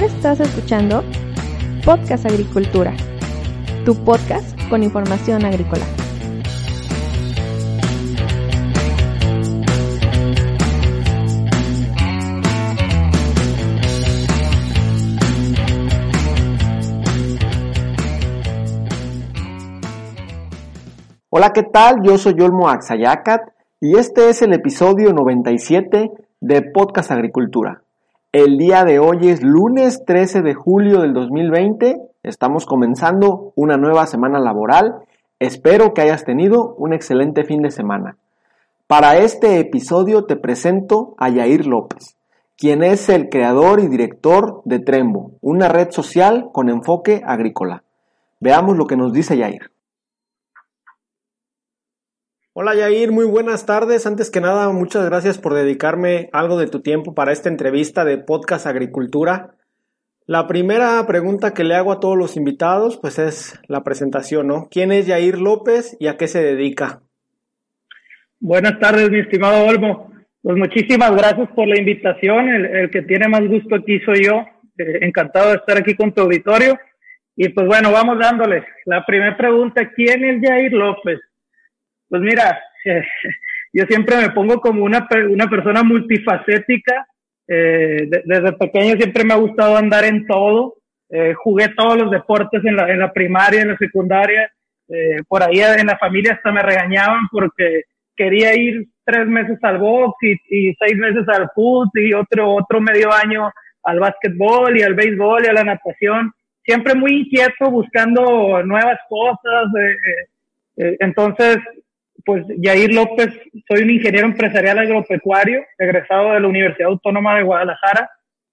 Estás escuchando Podcast Agricultura, tu podcast con información agrícola. Hola, ¿qué tal? Yo soy Olmo Axayacat y este es el episodio 97 de Podcast Agricultura. El día de hoy es lunes 13 de julio del 2020. Estamos comenzando una nueva semana laboral. Espero que hayas tenido un excelente fin de semana. Para este episodio te presento a Yair López, quien es el creador y director de Trembo, una red social con enfoque agrícola. Veamos lo que nos dice Yair. Hola Yair, muy buenas tardes. Antes que nada, muchas gracias por dedicarme algo de tu tiempo para esta entrevista de Podcast Agricultura. La primera pregunta que le hago a todos los invitados, pues es la presentación, ¿no? ¿Quién es Yair López y a qué se dedica? Buenas tardes, mi estimado Olmo. Pues muchísimas gracias por la invitación. El, que tiene más gusto aquí soy yo. Eh, encantado de estar aquí con tu auditorio. Y pues bueno, vamos dándoles. La primera pregunta, ¿quién es Yair López? Pues mira, yo siempre me pongo como una, una persona multifacética. Eh, desde pequeño siempre me ha gustado andar en todo. Eh, jugué todos los deportes en la, en la primaria, en la secundaria. Eh, por ahí en la familia hasta me regañaban porque quería ir tres meses al box y, y seis meses al fútbol y otro, otro medio año al básquetbol y al béisbol y a la natación. Siempre muy inquieto buscando nuevas cosas. entonces, pues Yair López, soy un ingeniero empresarial agropecuario, egresado de la Universidad Autónoma de Guadalajara,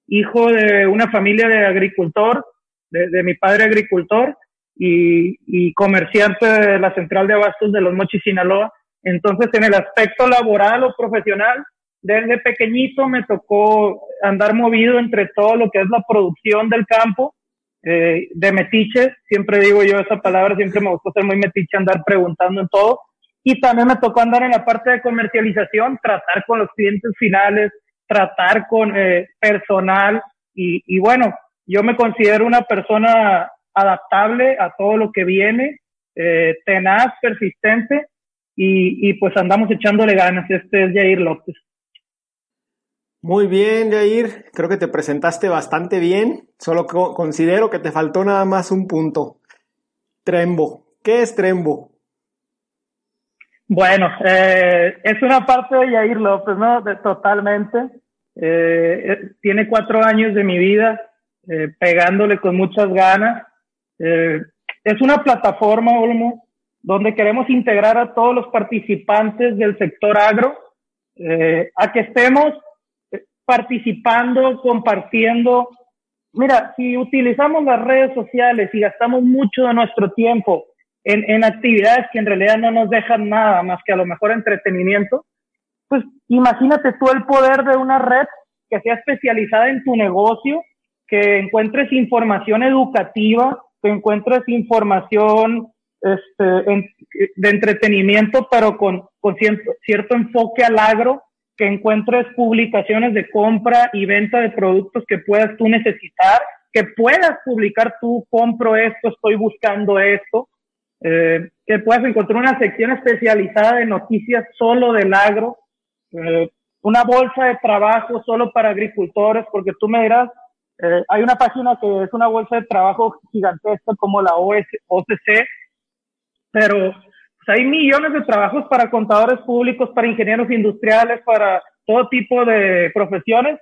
hijo de una familia de agricultor, de, mi padre agricultor y, comerciante de la central de abastos de los Mochis, Sinaloa. Entonces, en el aspecto laboral o profesional, desde pequeñito me tocó andar movido entre todo lo que es la producción del campo, eh, de metiche, siempre digo yo esa palabra, siempre me gustó ser muy metiche, andar preguntando en todo, y también me tocó andar en la parte de comercialización, tratar con los clientes finales, tratar con eh, personal y, bueno, yo me considero una persona adaptable a todo lo que viene, eh, tenaz, persistente y, pues andamos echándole ganas. Este es Jair López. Muy bien, Jair. Creo que te presentaste bastante bien. Solo considero que te faltó nada más un punto. Trembo. ¿Qué es Trembo? Bueno, eh, es una parte de Yair López, ¿no? totalmente. Eh, eh, tiene cuatro años de mi vida eh, pegándole con muchas ganas. Eh, es una plataforma, Olmo, donde queremos integrar a todos los participantes del sector agro a que estemos participando, compartiendo. Mira, si utilizamos las redes sociales y gastamos mucho de nuestro tiempo en, en actividades que en realidad no nos dejan nada más que a lo mejor entretenimiento, pues imagínate tú el poder de una red que sea especializada en tu negocio, que encuentres información educativa, que encuentres información este, de entretenimiento, pero con, con cierto, cierto enfoque al agro, que encuentres publicaciones de compra y venta de productos que puedas tú necesitar, que puedas publicar tú, compro esto, estoy buscando esto, eh, que puedas encontrar una sección especializada de noticias solo del agro, eh, una bolsa de trabajo solo para agricultores, porque tú me dirás, eh, hay una página que es una bolsa de trabajo gigantesca como la OS, OCC, pero pues, hay millones de trabajos para contadores públicos, para ingenieros industriales, para todo tipo de profesiones,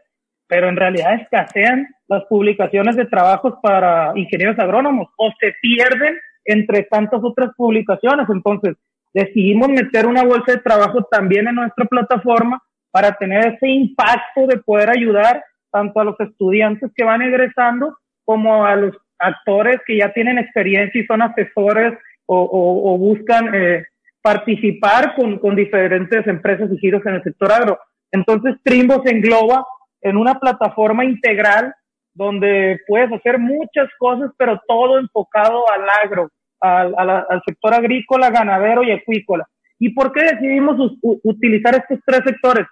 pero en realidad escasean las publicaciones de trabajos para ingenieros agrónomos o se pierden entre tantas otras publicaciones. Entonces, decidimos meter una bolsa de trabajo también en nuestra plataforma para tener ese impacto de poder ayudar tanto a los estudiantes que van egresando como a los actores que ya tienen experiencia y son asesores o, buscan eh, participar con, con diferentes empresas y giros en el sector agro. Entonces, Trimbo se engloba en una plataforma integral donde puedes hacer muchas cosas, pero todo enfocado al agro, al, al, sector agrícola, ganadero y acuícola. ¿Y por qué decidimos utilizar estos tres sectores?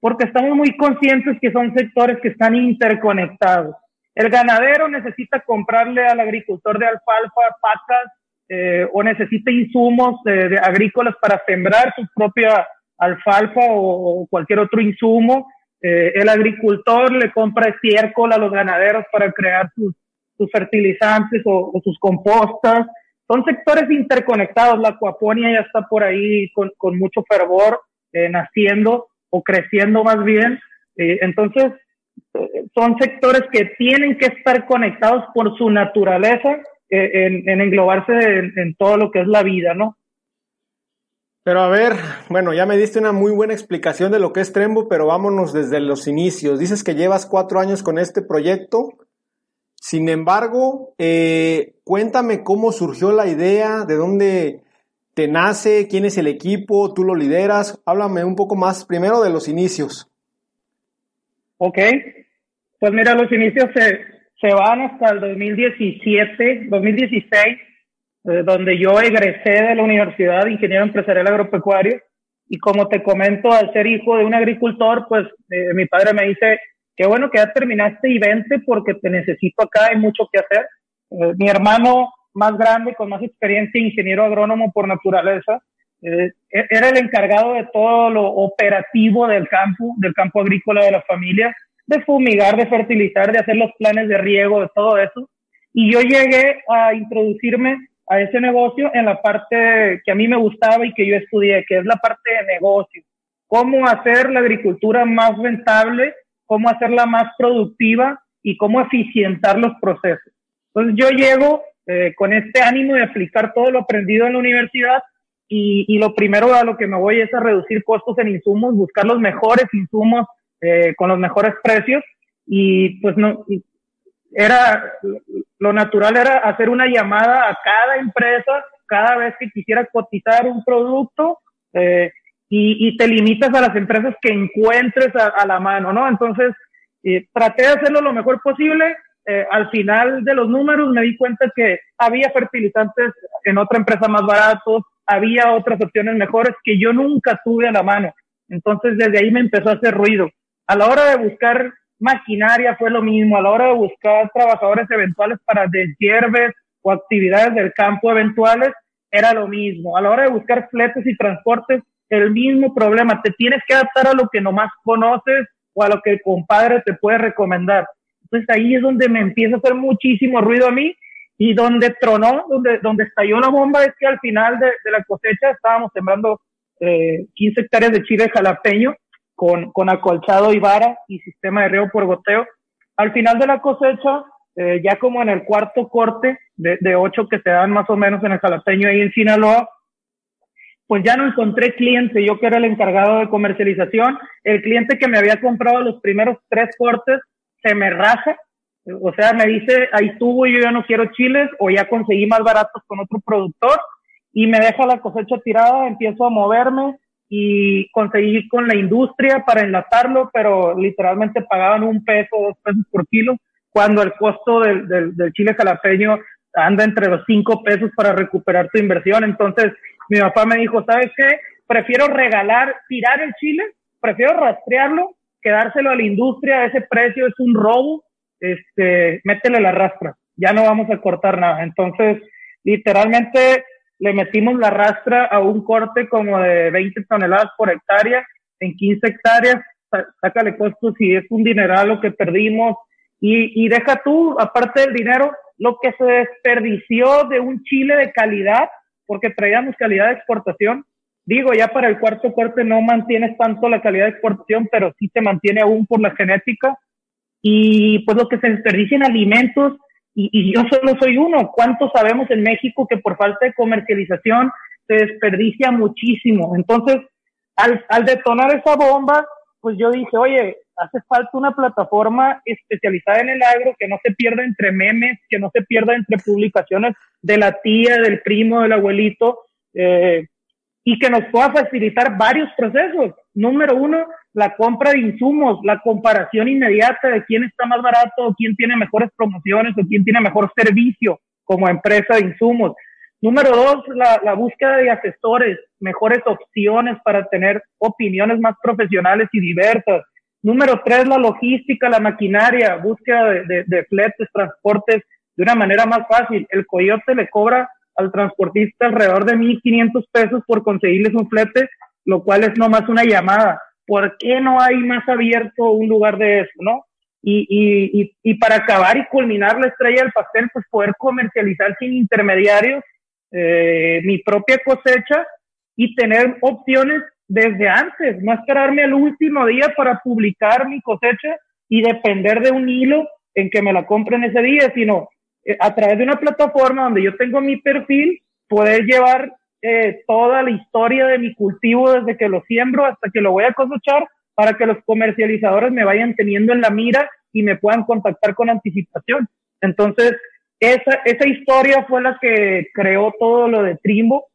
Porque estamos muy conscientes que son sectores que están interconectados. el ganadero necesita comprarle al agricultor de alfalfa pacas eh, o necesita insumos de, agrícolas para sembrar su propia alfalfa o, cualquier otro insumo. Eh, el agricultor le compra estiércol a los ganaderos para crear sus, sus fertilizantes o, sus compostas. Son sectores interconectados. La acuaponia ya está por ahí con, mucho fervor, eh, naciendo o creciendo más bien. entonces, son sectores que tienen que estar conectados por su naturaleza eh, en, englobarse en, todo lo que es la vida, ¿no? Pero a ver, bueno, ya me diste una muy buena explicación de lo que es Trembo, pero vámonos desde los inicios. Dices que llevas cuatro años con este proyecto. Sin embargo, eh, cuéntame cómo surgió la idea, de dónde te nace, quién es el equipo, tú lo lideras. Háblame un poco más primero de los inicios. Ok, pues mira, los inicios se, se van hasta el 2017, 2016, eh, donde yo egresé de la Universidad de Ingeniero Empresarial Agropecuario. Y como te comento, al ser hijo de un agricultor, pues eh, mi padre me dice, qué bueno que ya terminaste y vente porque te necesito acá, hay mucho que hacer. Eh, mi hermano más grande, con más experiencia, ingeniero agrónomo por naturaleza, e-, era el encargado de todo lo operativo del campo, del campo agrícola de la familia de fumigar, de fertilizar, de hacer los planes de riego, de todo eso. Y yo llegué a introducirme a ese negocio en la parte que a mí me gustaba y que yo estudié, que es la parte de negocio. Cómo hacer la agricultura más rentable, cómo hacerla más productiva y cómo eficientar los procesos. Entonces yo llego eh, con este ánimo de aplicar todo lo aprendido en la universidad y, y, lo primero a lo que me voy es a reducir costos en insumos, buscar los mejores insumos eh, con los mejores precios y pues no, era, lo natural era hacer una llamada a cada empresa cada vez que quisiera cotizar un producto eh, y, y, te limitas a las empresas que encuentres a, la mano, ¿no? Entonces, eh, traté de hacerlo lo mejor posible. Eh, al final de los números me di cuenta que había fertilizantes en otra empresa más baratos, había otras opciones mejores que yo nunca tuve a la mano. Entonces, desde ahí me empezó a hacer ruido. A la hora de buscar maquinaria fue lo mismo, a la hora de buscar trabajadores eventuales para deshierves o actividades del campo eventuales, era lo mismo. A la hora de buscar fletes y transportes, el mismo problema. Te tienes que adaptar a lo que nomás conoces o a lo que el compadre te puede recomendar. Entonces ahí es donde me empieza a hacer muchísimo ruido a mí y donde tronó, donde, donde estalló la bomba es que al final de, la cosecha estábamos sembrando eh, 15 hectáreas de chile jalapeño con, con acolchado y vara y sistema de riego por goteo. Al final de la cosecha, eh, ya como en el cuarto corte de, de ocho que se dan más o menos en el jalapeño ahí en Sinaloa, pues ya no encontré cliente, yo que era el encargado de comercialización, el cliente que me había comprado los primeros tres cortes se me raja, o sea, me dice, ahí estuvo yo ya no quiero chiles, o ya conseguí más baratos con otro productor, y me deja la cosecha tirada, empiezo a moverme, y conseguí con la industria para enlatarlo, pero literalmente pagaban un peso, dos pesos por kilo, cuando el costo del, del, chile jalapeño anda entre los cinco pesos para recuperar tu inversión. Entonces, mi papá me dijo, ¿sabes qué? Prefiero regalar, tirar el chile, prefiero rastrearlo, quedárselo a la industria, ese precio es un robo, este, métele la rastra, ya no vamos a cortar nada. Entonces, literalmente le metimos la rastra a un corte como de 20 toneladas por hectárea en 15 hectáreas, sácale costos si es un dineral lo que perdimos y, y deja tú, aparte del dinero, lo que se desperdició de un chile de calidad, porque traíamos calidad de exportación. Digo, ya para el cuarto corte no mantienes tanto la calidad de exportación, pero sí se mantiene aún por la genética. Y pues lo que se desperdicia en alimentos, y, yo solo soy uno. ¿Cuántos sabemos en México que por falta de comercialización se desperdicia muchísimo? Entonces, al, al detonar esa bomba, pues yo dije, oye, hace falta una plataforma especializada en el agro que no se pierda entre memes, que no se pierda entre publicaciones de la tía, del primo, del abuelito, eh, y que nos pueda facilitar varios procesos. Número uno, la compra de insumos, la comparación inmediata de quién está más barato, quién tiene mejores promociones o quién tiene mejor servicio como empresa de insumos. Número dos, la, la búsqueda de asesores, mejores opciones para tener opiniones más profesionales y diversas. Número tres, la logística, la maquinaria, búsqueda de, de, fletes, transportes de una manera más fácil. El coyote le cobra al transportista alrededor de 1.500 pesos por conseguirles un flete, lo cual es nomás una llamada. ¿Por qué no hay más abierto un lugar de eso, no? Y, y, y, para acabar y culminar la estrella del pastel, pues poder comercializar sin intermediarios eh, mi propia cosecha y tener opciones desde antes, no esperarme al último día para publicar mi cosecha y depender de un hilo en que me la compren ese día, sino eh, a través de una plataforma donde yo tengo mi perfil, poder llevar eh, toda la historia de mi cultivo desde que lo siembro hasta que lo voy a cosechar para que los comercializadores me vayan teniendo en la mira y me puedan contactar con anticipación. Entonces, esa, esa historia fue la que creó todo lo de Trimbo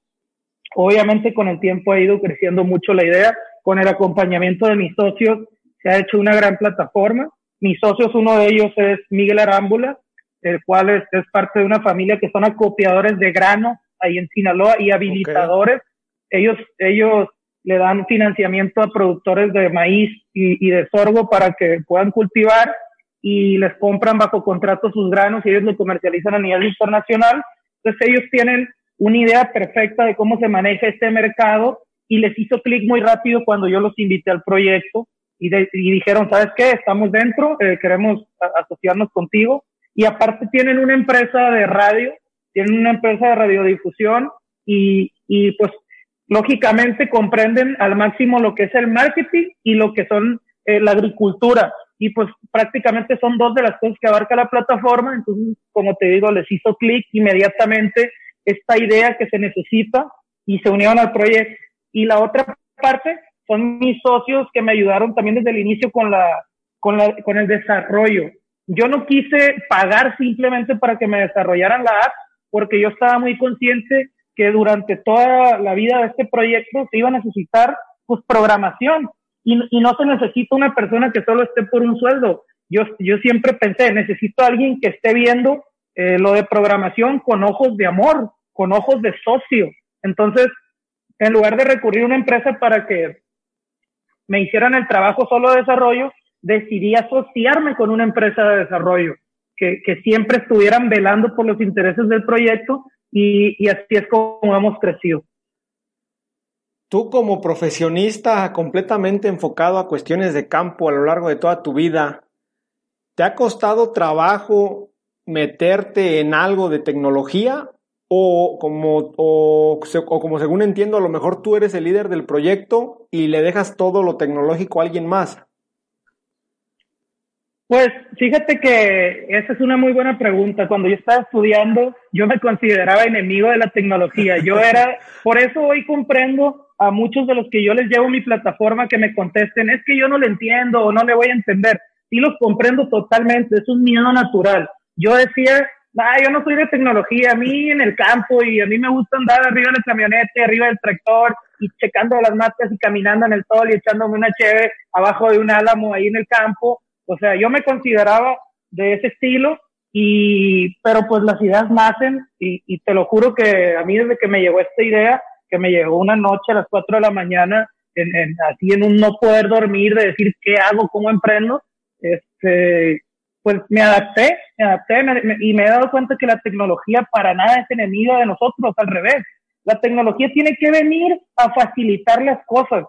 Obviamente con el tiempo ha ido creciendo mucho la idea, con el acompañamiento de mis socios se ha hecho una gran plataforma. Mis socios, uno de ellos es Miguel Arámbula, el cual es, parte de una familia que son acopiadores de grano ahí en Sinaloa y habilitadores. Ellos, ellos le dan financiamiento a productores de maíz y, y, de sorgo para que puedan cultivar y les compran bajo contrato sus granos y ellos lo comercializan a nivel internacional. Entonces ellos tienen una idea perfecta de cómo se maneja este mercado y les hizo clic muy rápido cuando yo los invité al proyecto y, dijeron, ¿sabes qué? Estamos dentro, eh, queremos asociarnos contigo. Y aparte tienen una empresa de radio, tienen una empresa de radiodifusión y, pues lógicamente comprenden al máximo lo que es el marketing y lo que son eh, la agricultura. Y pues prácticamente son dos de las cosas que abarca la plataforma. Entonces, como te digo, les hizo clic inmediatamente esta idea que se necesita y se unieron al proyecto. Y la otra parte son mis socios que me ayudaron también desde el inicio con la, con la, con el desarrollo. Yo no quise pagar simplemente para que me desarrollaran la app porque yo estaba muy consciente que durante toda la vida de este proyecto se iba a necesitar pues programación y, y no se necesita una persona que solo esté por un sueldo. Yo, yo siempre pensé, necesito alguien que esté viendo eh, lo de programación con ojos de amor, con ojos de socio. Entonces, en lugar de recurrir a una empresa para que me hicieran el trabajo solo de desarrollo, decidí asociarme con una empresa de desarrollo, que, siempre estuvieran velando por los intereses del proyecto y, y así es como hemos crecido. Tú como profesionista completamente enfocado a cuestiones de campo a lo largo de toda tu vida, ¿te ha costado trabajo meterte en algo de tecnología o como, o, como según entiendo, a lo mejor tú eres el líder del proyecto y le dejas todo lo tecnológico a alguien más? Pues fíjate que esa es una muy buena pregunta. Cuando yo estaba estudiando, yo me consideraba enemigo de la tecnología. Yo era, por eso hoy comprendo a muchos de los que yo les llevo mi plataforma que me contesten, es que yo no le entiendo o no le voy a entender. Sí los comprendo totalmente, es un miedo natural yo decía, ah, yo no soy de tecnología, a mí en el campo y a mí me gusta andar arriba del camionete, arriba del tractor y checando las matas y caminando en el sol y echándome una cheve abajo de un álamo ahí en el campo. O sea, yo me consideraba de ese estilo y, pero pues las ideas nacen y, y te lo juro que a mí desde que me llegó esta idea, que me llegó una noche a las 4 de la mañana, en, en, así en un no poder dormir, de decir qué hago, cómo emprendo, este, pues me adapté, me adapté y me he dado cuenta que la tecnología para nada es enemiga de nosotros, al revés. La tecnología tiene que venir a facilitar las cosas.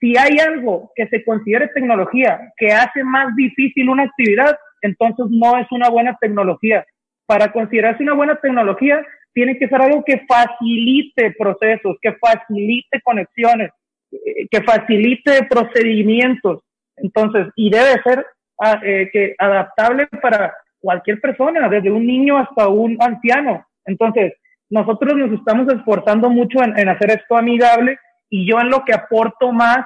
Si hay algo que se considere tecnología que hace más difícil una actividad, entonces no es una buena tecnología. Para considerarse una buena tecnología, tiene que ser algo que facilite procesos, que facilite conexiones, eh, que facilite procedimientos. Entonces, y debe ser eh, que adaptable para cualquier persona, desde un niño hasta un anciano. Entonces, nosotros nos estamos esforzando mucho en, hacer esto amigable y yo en lo que aporto más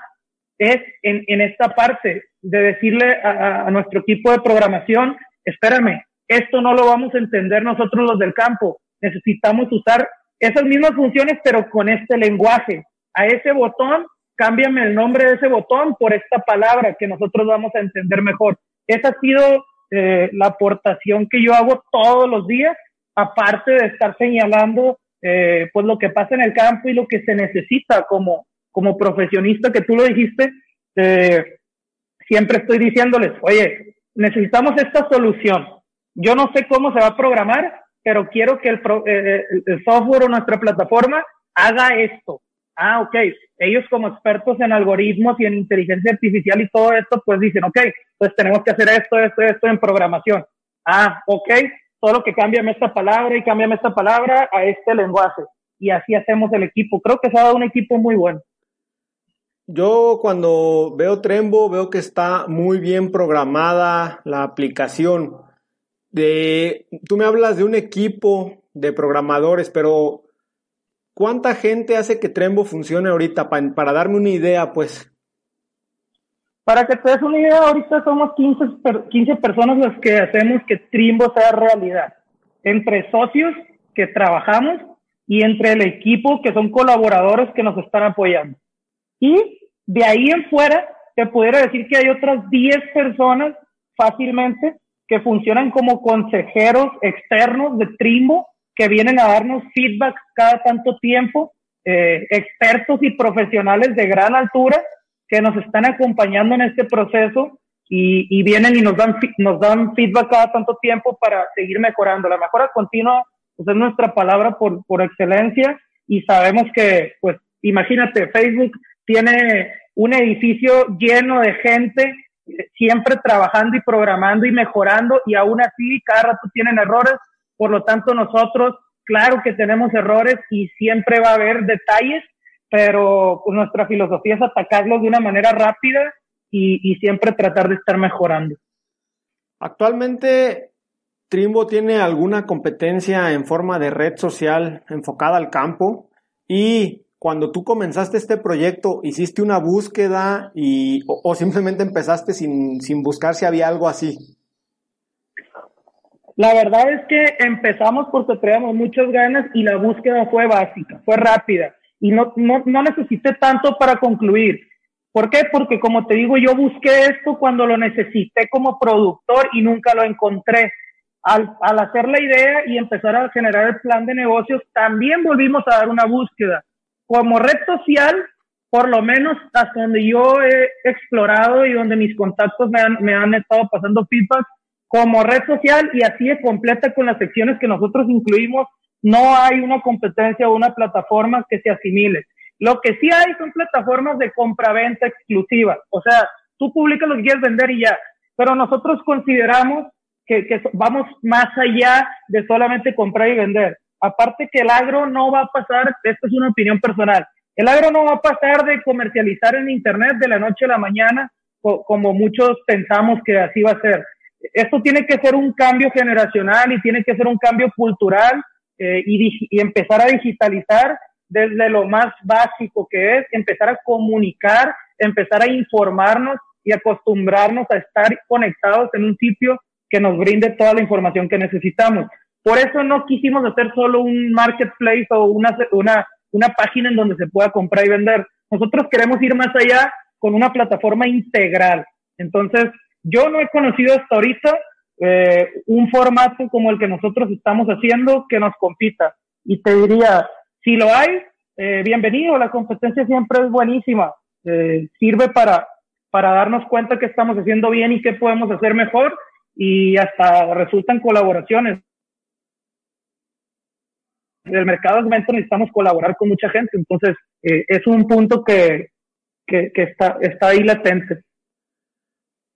es en, en esta parte de decirle a, a, nuestro equipo de programación, espérame, esto no lo vamos a entender nosotros los del campo, necesitamos usar esas mismas funciones pero con este lenguaje. A ese botón cámbiame el nombre de ese botón por esta palabra que nosotros vamos a entender mejor. Esa ha sido eh, la aportación que yo hago todos los días, aparte de estar señalando eh, pues lo que pasa en el campo y lo que se necesita como, como profesionista, que tú lo dijiste, eh, siempre estoy diciéndoles, oye, necesitamos esta solución. Yo no sé cómo se va a programar, pero quiero que el, eh, el software o nuestra plataforma haga esto. Ah, ok. Ellos como expertos en algoritmos y en inteligencia artificial y todo esto, pues dicen, ok, pues tenemos que hacer esto, esto, esto en programación. Ah, ok, solo que cámbiame esta palabra y cámbiame esta palabra a este lenguaje. Y así hacemos el equipo. Creo que se ha dado un equipo muy bueno. Yo cuando veo Trembo veo que está muy bien programada la aplicación. De, tú me hablas de un equipo de programadores, pero ¿cuánta gente hace que Trembo funcione ahorita? para darme una idea, pues. Para que te des una idea, ahorita somos 15, 15 personas las que hacemos que Trimbo sea realidad. Entre socios que trabajamos y entre el equipo que son colaboradores que nos están apoyando. Y de ahí en fuera, te pudiera decir que hay otras 10 personas fácilmente que funcionan como consejeros externos de Trimbo, que vienen a darnos feedback cada tanto tiempo, eh, expertos y profesionales de gran altura que nos están acompañando en este proceso y, y, vienen y nos dan, nos dan feedback cada tanto tiempo para seguir mejorando. La mejora continua pues, es nuestra palabra por, por excelencia y sabemos que, pues, imagínate, Facebook tiene un edificio lleno de gente siempre trabajando y programando y mejorando y aún así cada rato tienen errores. Por lo tanto, nosotros, claro que tenemos errores y siempre va a haber detalles pero nuestra filosofía es atacarlo de una manera rápida y, siempre tratar de estar mejorando. Actualmente, Trimbo tiene alguna competencia en forma de red social enfocada al campo y cuando tú comenzaste este proyecto, ¿hiciste una búsqueda y, o, simplemente empezaste sin, sin buscar si había algo así? La verdad es que empezamos porque traíamos muchas ganas y la búsqueda fue básica, fue rápida y no, no, no necesité tanto para concluir. ¿Por qué? Porque como te digo, yo busqué esto cuando lo necesité como productor y nunca lo encontré. Al, al, hacer la idea y empezar a generar el plan de negocios, también volvimos a dar una búsqueda. Como red social, por lo menos hasta donde yo he explorado y donde mis contactos me han, me han estado pasando feedback, como red social y así es completa con las secciones que nosotros incluimos no hay una competencia o una plataforma que se asimile. Lo que sí hay son plataformas de compra-venta exclusiva. O sea, tú publicas lo que quieres vender y ya. Pero nosotros consideramos que, que vamos más allá de solamente comprar y vender. Aparte que el agro no va a pasar, esto es una opinión personal, el agro no va a pasar de comercializar en Internet de la noche a la mañana como muchos pensamos que así va a ser. Esto tiene que ser un cambio generacional y tiene que ser un cambio cultural eh, y, empezar a digitalizar desde lo más básico que es empezar a comunicar, empezar a informarnos y acostumbrarnos a estar conectados en un sitio que nos brinde toda la información que necesitamos. Por eso no quisimos hacer solo un marketplace o una, una, una página en donde se pueda comprar y vender. Nosotros queremos ir más allá con una plataforma integral. Entonces, yo no he conocido hasta ahorita eh, un formato como el que nosotros estamos haciendo que nos compita. Y te diría, si lo hay, eh, bienvenido, la competencia siempre es buenísima, eh, sirve para, para darnos cuenta que estamos haciendo bien y qué podemos hacer mejor y hasta resultan colaboraciones. En el mercado de momento necesitamos colaborar con mucha gente, entonces es un punto que, que, que está, está ahí latente.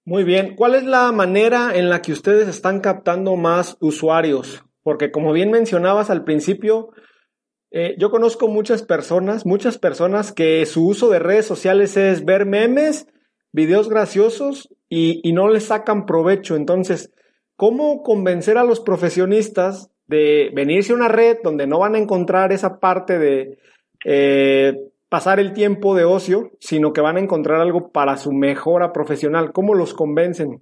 Muy bien, ¿cuál es la manera en la que ustedes están captando más usuarios? Porque como bien mencionabas al principio, eh, yo conozco muchas personas, muchas personas que su uso de redes sociales es ver memes, videos graciosos y, y no les sacan provecho. Entonces, ¿cómo convencer a los profesionistas de venirse a una red donde no van a encontrar esa parte de eh, pasar el tiempo de ocio, sino que van a encontrar algo para su mejora profesional. ¿Cómo los convencen?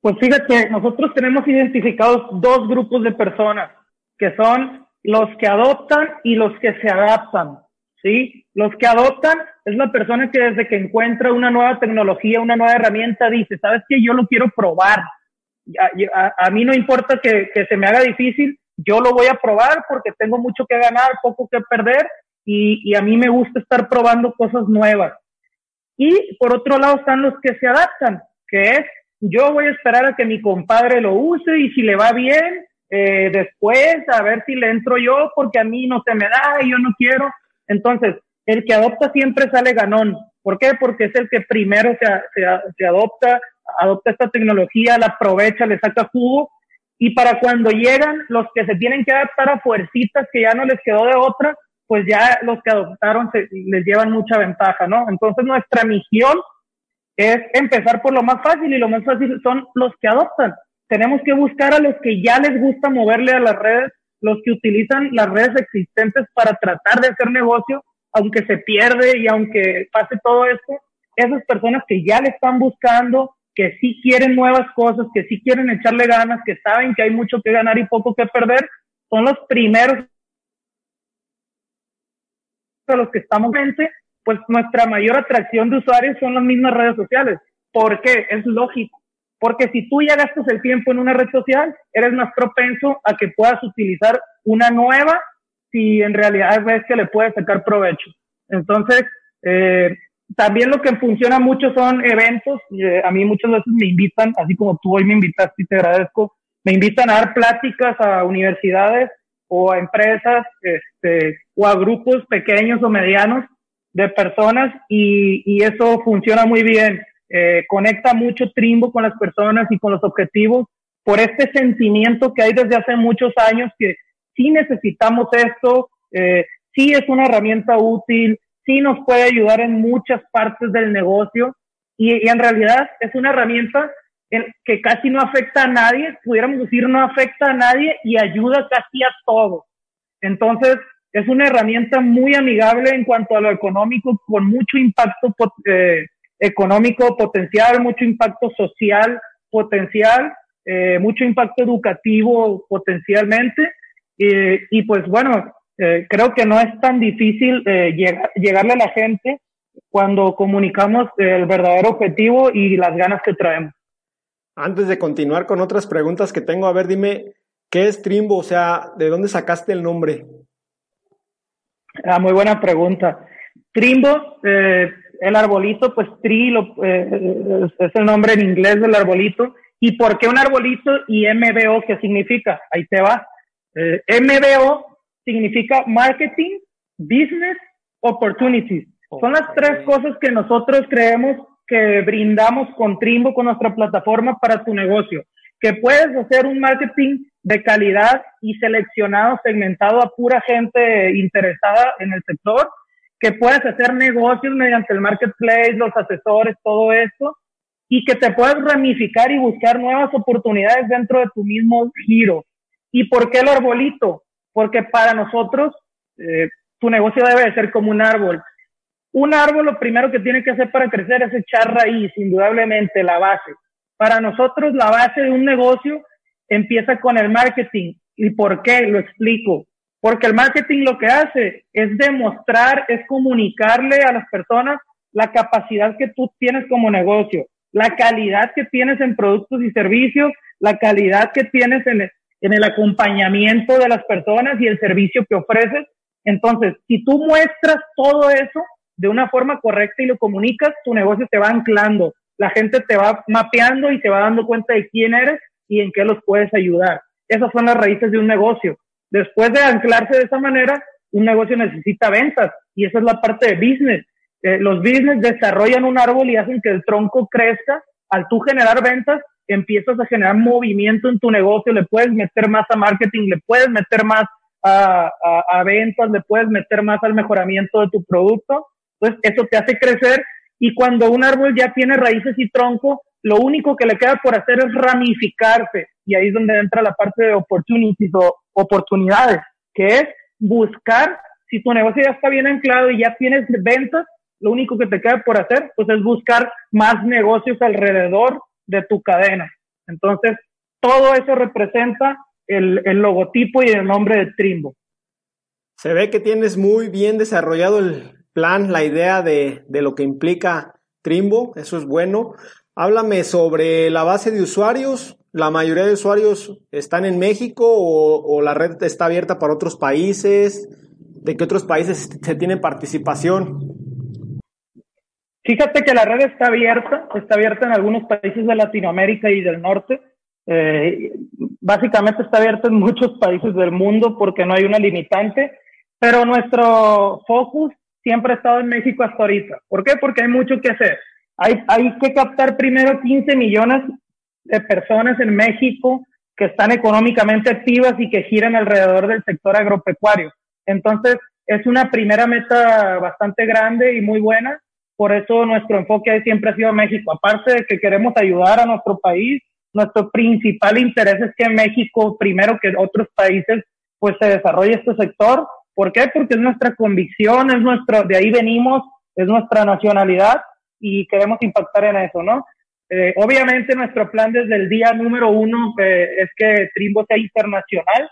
Pues fíjate, nosotros tenemos identificados dos grupos de personas, que son los que adoptan y los que se adaptan, ¿sí? Los que adoptan es la persona que desde que encuentra una nueva tecnología, una nueva herramienta, dice, ¿sabes qué? Yo lo quiero probar. A, mí no importa que se me haga difícil, yo lo voy a probar porque tengo mucho que ganar, poco que perder y, a mí me gusta estar probando cosas nuevas. Y por otro lado están los que se adaptan, que es yo voy a esperar a que mi compadre lo use y si le va bien, eh, después a ver si le entro yo porque a mí no se me da y yo no quiero. Entonces, el que adopta siempre sale ganón. ¿Por qué? Porque es el que primero se, se, adopta, adopta esta tecnología, la aprovecha, le saca jugo y para cuando llegan los que se tienen que adaptar a fuercitas que ya no les quedó de otra, pues ya los que adoptaron se, les llevan mucha ventaja, ¿no? Entonces nuestra misión es empezar por lo más fácil y lo más fácil son los que adoptan. Tenemos que buscar a los que ya les gusta moverle a las redes, los que utilizan las redes existentes para tratar de hacer negocio, aunque se pierde y aunque pase todo esto, esas personas que ya le están buscando, que sí quieren nuevas cosas, que sí quieren echarle ganas, que saben que hay mucho que ganar y poco que perder, son los primeros a los que estamos frente, pues nuestra mayor atracción de usuarios son las mismas redes sociales. ¿Por qué? Es lógico. Porque si tú ya gastas el tiempo en una red social, eres más propenso a que puedas utilizar una nueva si en realidad ves que le puedes sacar provecho. Entonces, eh, también lo que funciona mucho son eventos. Eh, a mí muchas veces me invitan, así como tú hoy me invitaste y te agradezco, me invitan a dar pláticas a universidades o a empresas este, o a grupos pequeños o medianos de personas y, y eso funciona muy bien. Eh, conecta mucho Trimbo con las personas y con los objetivos por este sentimiento que hay desde hace muchos años que sí necesitamos esto, eh, sí es una herramienta útil, sí nos puede ayudar en muchas partes del negocio y, en realidad es una herramienta que casi no afecta a nadie, pudiéramos decir no afecta a nadie y ayuda casi a todo. Entonces, es una herramienta muy amigable en cuanto a lo económico, con mucho impacto eh, económico potencial, mucho impacto social potencial, eh, mucho impacto educativo potencialmente. y pues bueno, eh, creo que no es tan difícil eh, llegarle a la gente cuando comunicamos el verdadero objetivo y las ganas que traemos. Antes de continuar con otras preguntas que tengo, a ver, dime, ¿qué es Trimbo? O sea, ¿de dónde sacaste el nombre? Ah, muy buena pregunta. Trimbo, eh, el arbolito, pues tri es el nombre en inglés del arbolito. ¿Y por qué un arbolito y MBO? ¿Qué significa? Ahí te va. MBO significa marketing, business, opportunities. Son las tres cosas que nosotros creemos que brindamos con Trimbo, con nuestra plataforma para tu negocio. Que puedes hacer un marketing de calidad y seleccionado, segmentado a pura gente interesada en el sector. Que puedes hacer negocios mediante el marketplace, los asesores, todo esto. Y que te puedes ramificar y buscar nuevas oportunidades dentro de tu mismo giro. ¿Y por qué el arbolito? porque para nosotros eh, tu negocio debe de ser como un árbol. Un árbol lo primero que tiene que hacer para crecer es echar raíz, indudablemente, la base. Para nosotros la base de un negocio empieza con el marketing. ¿Y por qué? Lo explico. Porque el marketing lo que hace es demostrar, es comunicarle a las personas la capacidad que tú tienes como negocio, la calidad que tienes en productos y servicios, la calidad que tienes en, en el acompañamiento de las personas y el servicio que ofreces. Entonces, si tú muestras todo eso de una forma correcta y lo comunicas, tu negocio te va anclando, la gente te va mapeando y te va dando cuenta de quién eres y en qué los puedes ayudar. Esas son las raíces de un negocio. Después de anclarse de esa manera, un negocio necesita ventas y esa es la parte de business. Eh, los business desarrollan un árbol y hacen que el tronco crezca. Al tú generar ventas, empiezas a generar movimiento en tu negocio, le puedes meter más a marketing, le puedes meter más a, a, ventas, le puedes meter más al mejoramiento de tu producto. Entonces, eso te hace crecer y cuando un árbol ya tiene raíces y tronco, lo único que le queda por hacer es ramificarse. Y ahí es donde entra la parte de opportunities o oportunidades, que es buscar, si tu negocio ya está bien anclado y ya tienes ventas, lo único que te queda por hacer, pues es buscar más negocios alrededor de tu cadena. Entonces, todo eso representa el, el logotipo y el nombre de Trimbo. Se ve que tienes muy bien desarrollado el plan, la idea de, de lo que implica Trimbo, eso es bueno. Háblame sobre la base de usuarios. ¿La mayoría de usuarios están en México o, o, la red está abierta para otros países? ¿De qué otros países se tiene participación? Fíjate que la red está abierta, está abierta en algunos países de Latinoamérica y del norte. Eh, básicamente está abierta en muchos países del mundo porque no hay una limitante, pero nuestro focus siempre ha estado en México hasta ahorita. ¿Por qué? Porque hay mucho que hacer. Hay, hay que captar primero 15 millones de personas en México que están económicamente activas y que giran alrededor del sector agropecuario. Entonces, es una primera meta bastante grande y muy buena. Por eso nuestro enfoque siempre ha sido México. Aparte de que queremos ayudar a nuestro país, nuestro principal interés es que México, primero que otros países, pues se desarrolle este sector. ¿Por qué? Porque es nuestra convicción, es nuestro, de ahí venimos, es nuestra nacionalidad y queremos impactar en eso, ¿no? Eh, obviamente nuestro plan desde el día número uno eh, es que Trimbo sea internacional,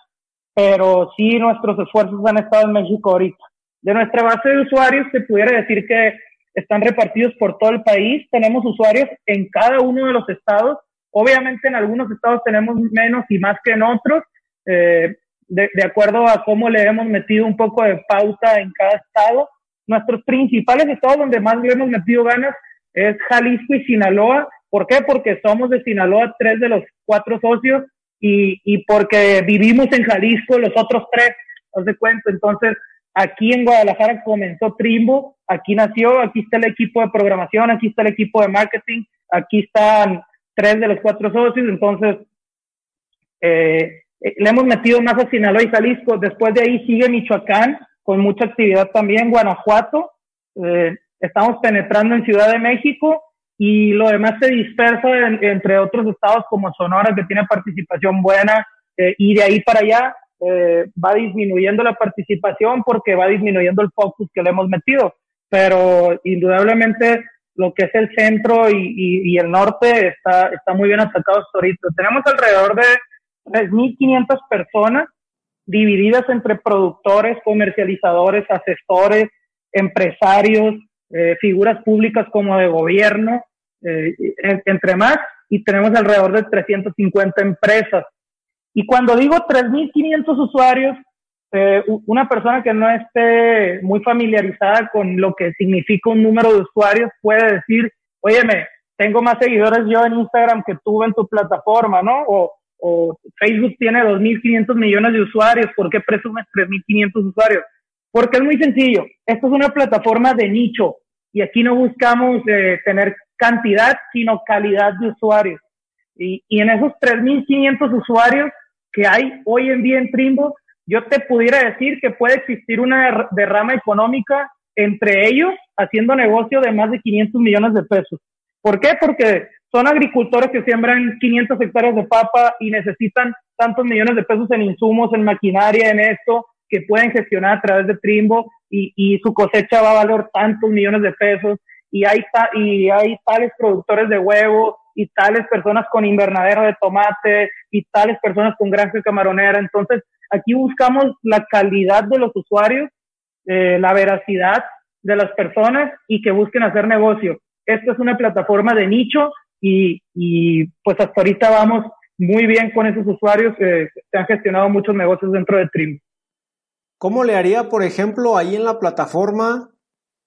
pero sí nuestros esfuerzos han estado en México ahorita. De nuestra base de usuarios se pudiera decir que están repartidos por todo el país. Tenemos usuarios en cada uno de los estados. Obviamente en algunos estados tenemos menos y más que en otros, eh, de, de acuerdo a cómo le hemos metido un poco de pauta en cada estado. Nuestros principales estados donde más le hemos metido ganas es Jalisco y Sinaloa ¿Por qué? Porque somos de Sinaloa tres de los cuatro socios y, y porque vivimos en Jalisco los otros tres, os de cuenta. Entonces, aquí en Guadalajara comenzó Trimbo, aquí nació, aquí está el equipo de programación, aquí está el equipo de marketing, aquí están tres de los cuatro socios, entonces eh, le hemos metido más a Sinaloa y Jalisco. Después de ahí sigue Michoacán, con mucha actividad también, Guanajuato. Eh, estamos penetrando en Ciudad de México y lo demás se dispersa entre otros estados como Sonora, que tiene participación buena, eh, y de ahí para allá eh, va disminuyendo la participación porque va disminuyendo el focus que le hemos metido. Pero indudablemente lo que es el centro y, y, y el norte está, está muy bien atacado hasta ahorita. Tenemos alrededor de 3.500 personas divididas entre productores, comercializadores, asesores, empresarios, eh, figuras públicas como de gobierno, eh, entre más, y tenemos alrededor de 350 empresas. Y cuando digo 3.500 usuarios, eh, una persona que no esté muy familiarizada con lo que significa un número de usuarios puede decir, óyeme, tengo más seguidores yo en Instagram que tú en tu plataforma, ¿no? O Facebook tiene 2.500 millones de usuarios, ¿por qué presumes 3.500 usuarios? Porque es muy sencillo, esto es una plataforma de nicho y aquí no buscamos eh, tener cantidad, sino calidad de usuarios. Y, y en esos 3.500 usuarios que hay hoy en día en Trimbo, yo te pudiera decir que puede existir una derrama económica entre ellos haciendo negocio de más de 500 millones de pesos. ¿Por qué? Porque son agricultores que siembran 500 hectáreas de papa y necesitan tantos millones de pesos en insumos, en maquinaria, en esto, que pueden gestionar a través de Trimbo y, y su cosecha va a valer tantos millones de pesos y hay, y hay tales productores de huevo y tales personas con invernadero de tomate y tales personas con granja camaronera. Entonces, aquí buscamos la calidad de los usuarios, eh, la veracidad de las personas y que busquen hacer negocio. Esta es una plataforma de nicho y, pues hasta ahorita vamos muy bien con esos usuarios. que se han gestionado muchos negocios dentro de Trim. ¿Cómo le haría, por ejemplo, ahí en la plataforma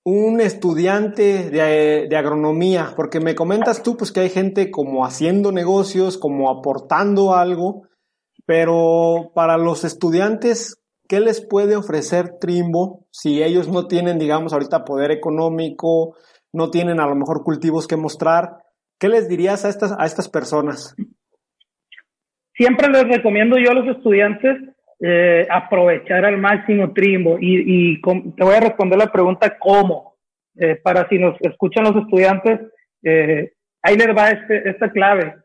un estudiante de, de, agronomía? Porque me comentas tú pues que hay gente como haciendo negocios, como aportando algo, pero para los estudiantes, ¿qué les puede ofrecer Trimbo si ellos no tienen, digamos, ahorita poder económico, no tienen a lo mejor cultivos que mostrar? ¿Qué les dirías a estas, a estas personas? Siempre les recomiendo yo a los estudiantes eh, aprovechar al máximo Trimbo. Y, y te voy a responder la pregunta cómo, eh, para si nos escuchan los estudiantes, eh, ahí les va este, esta clave.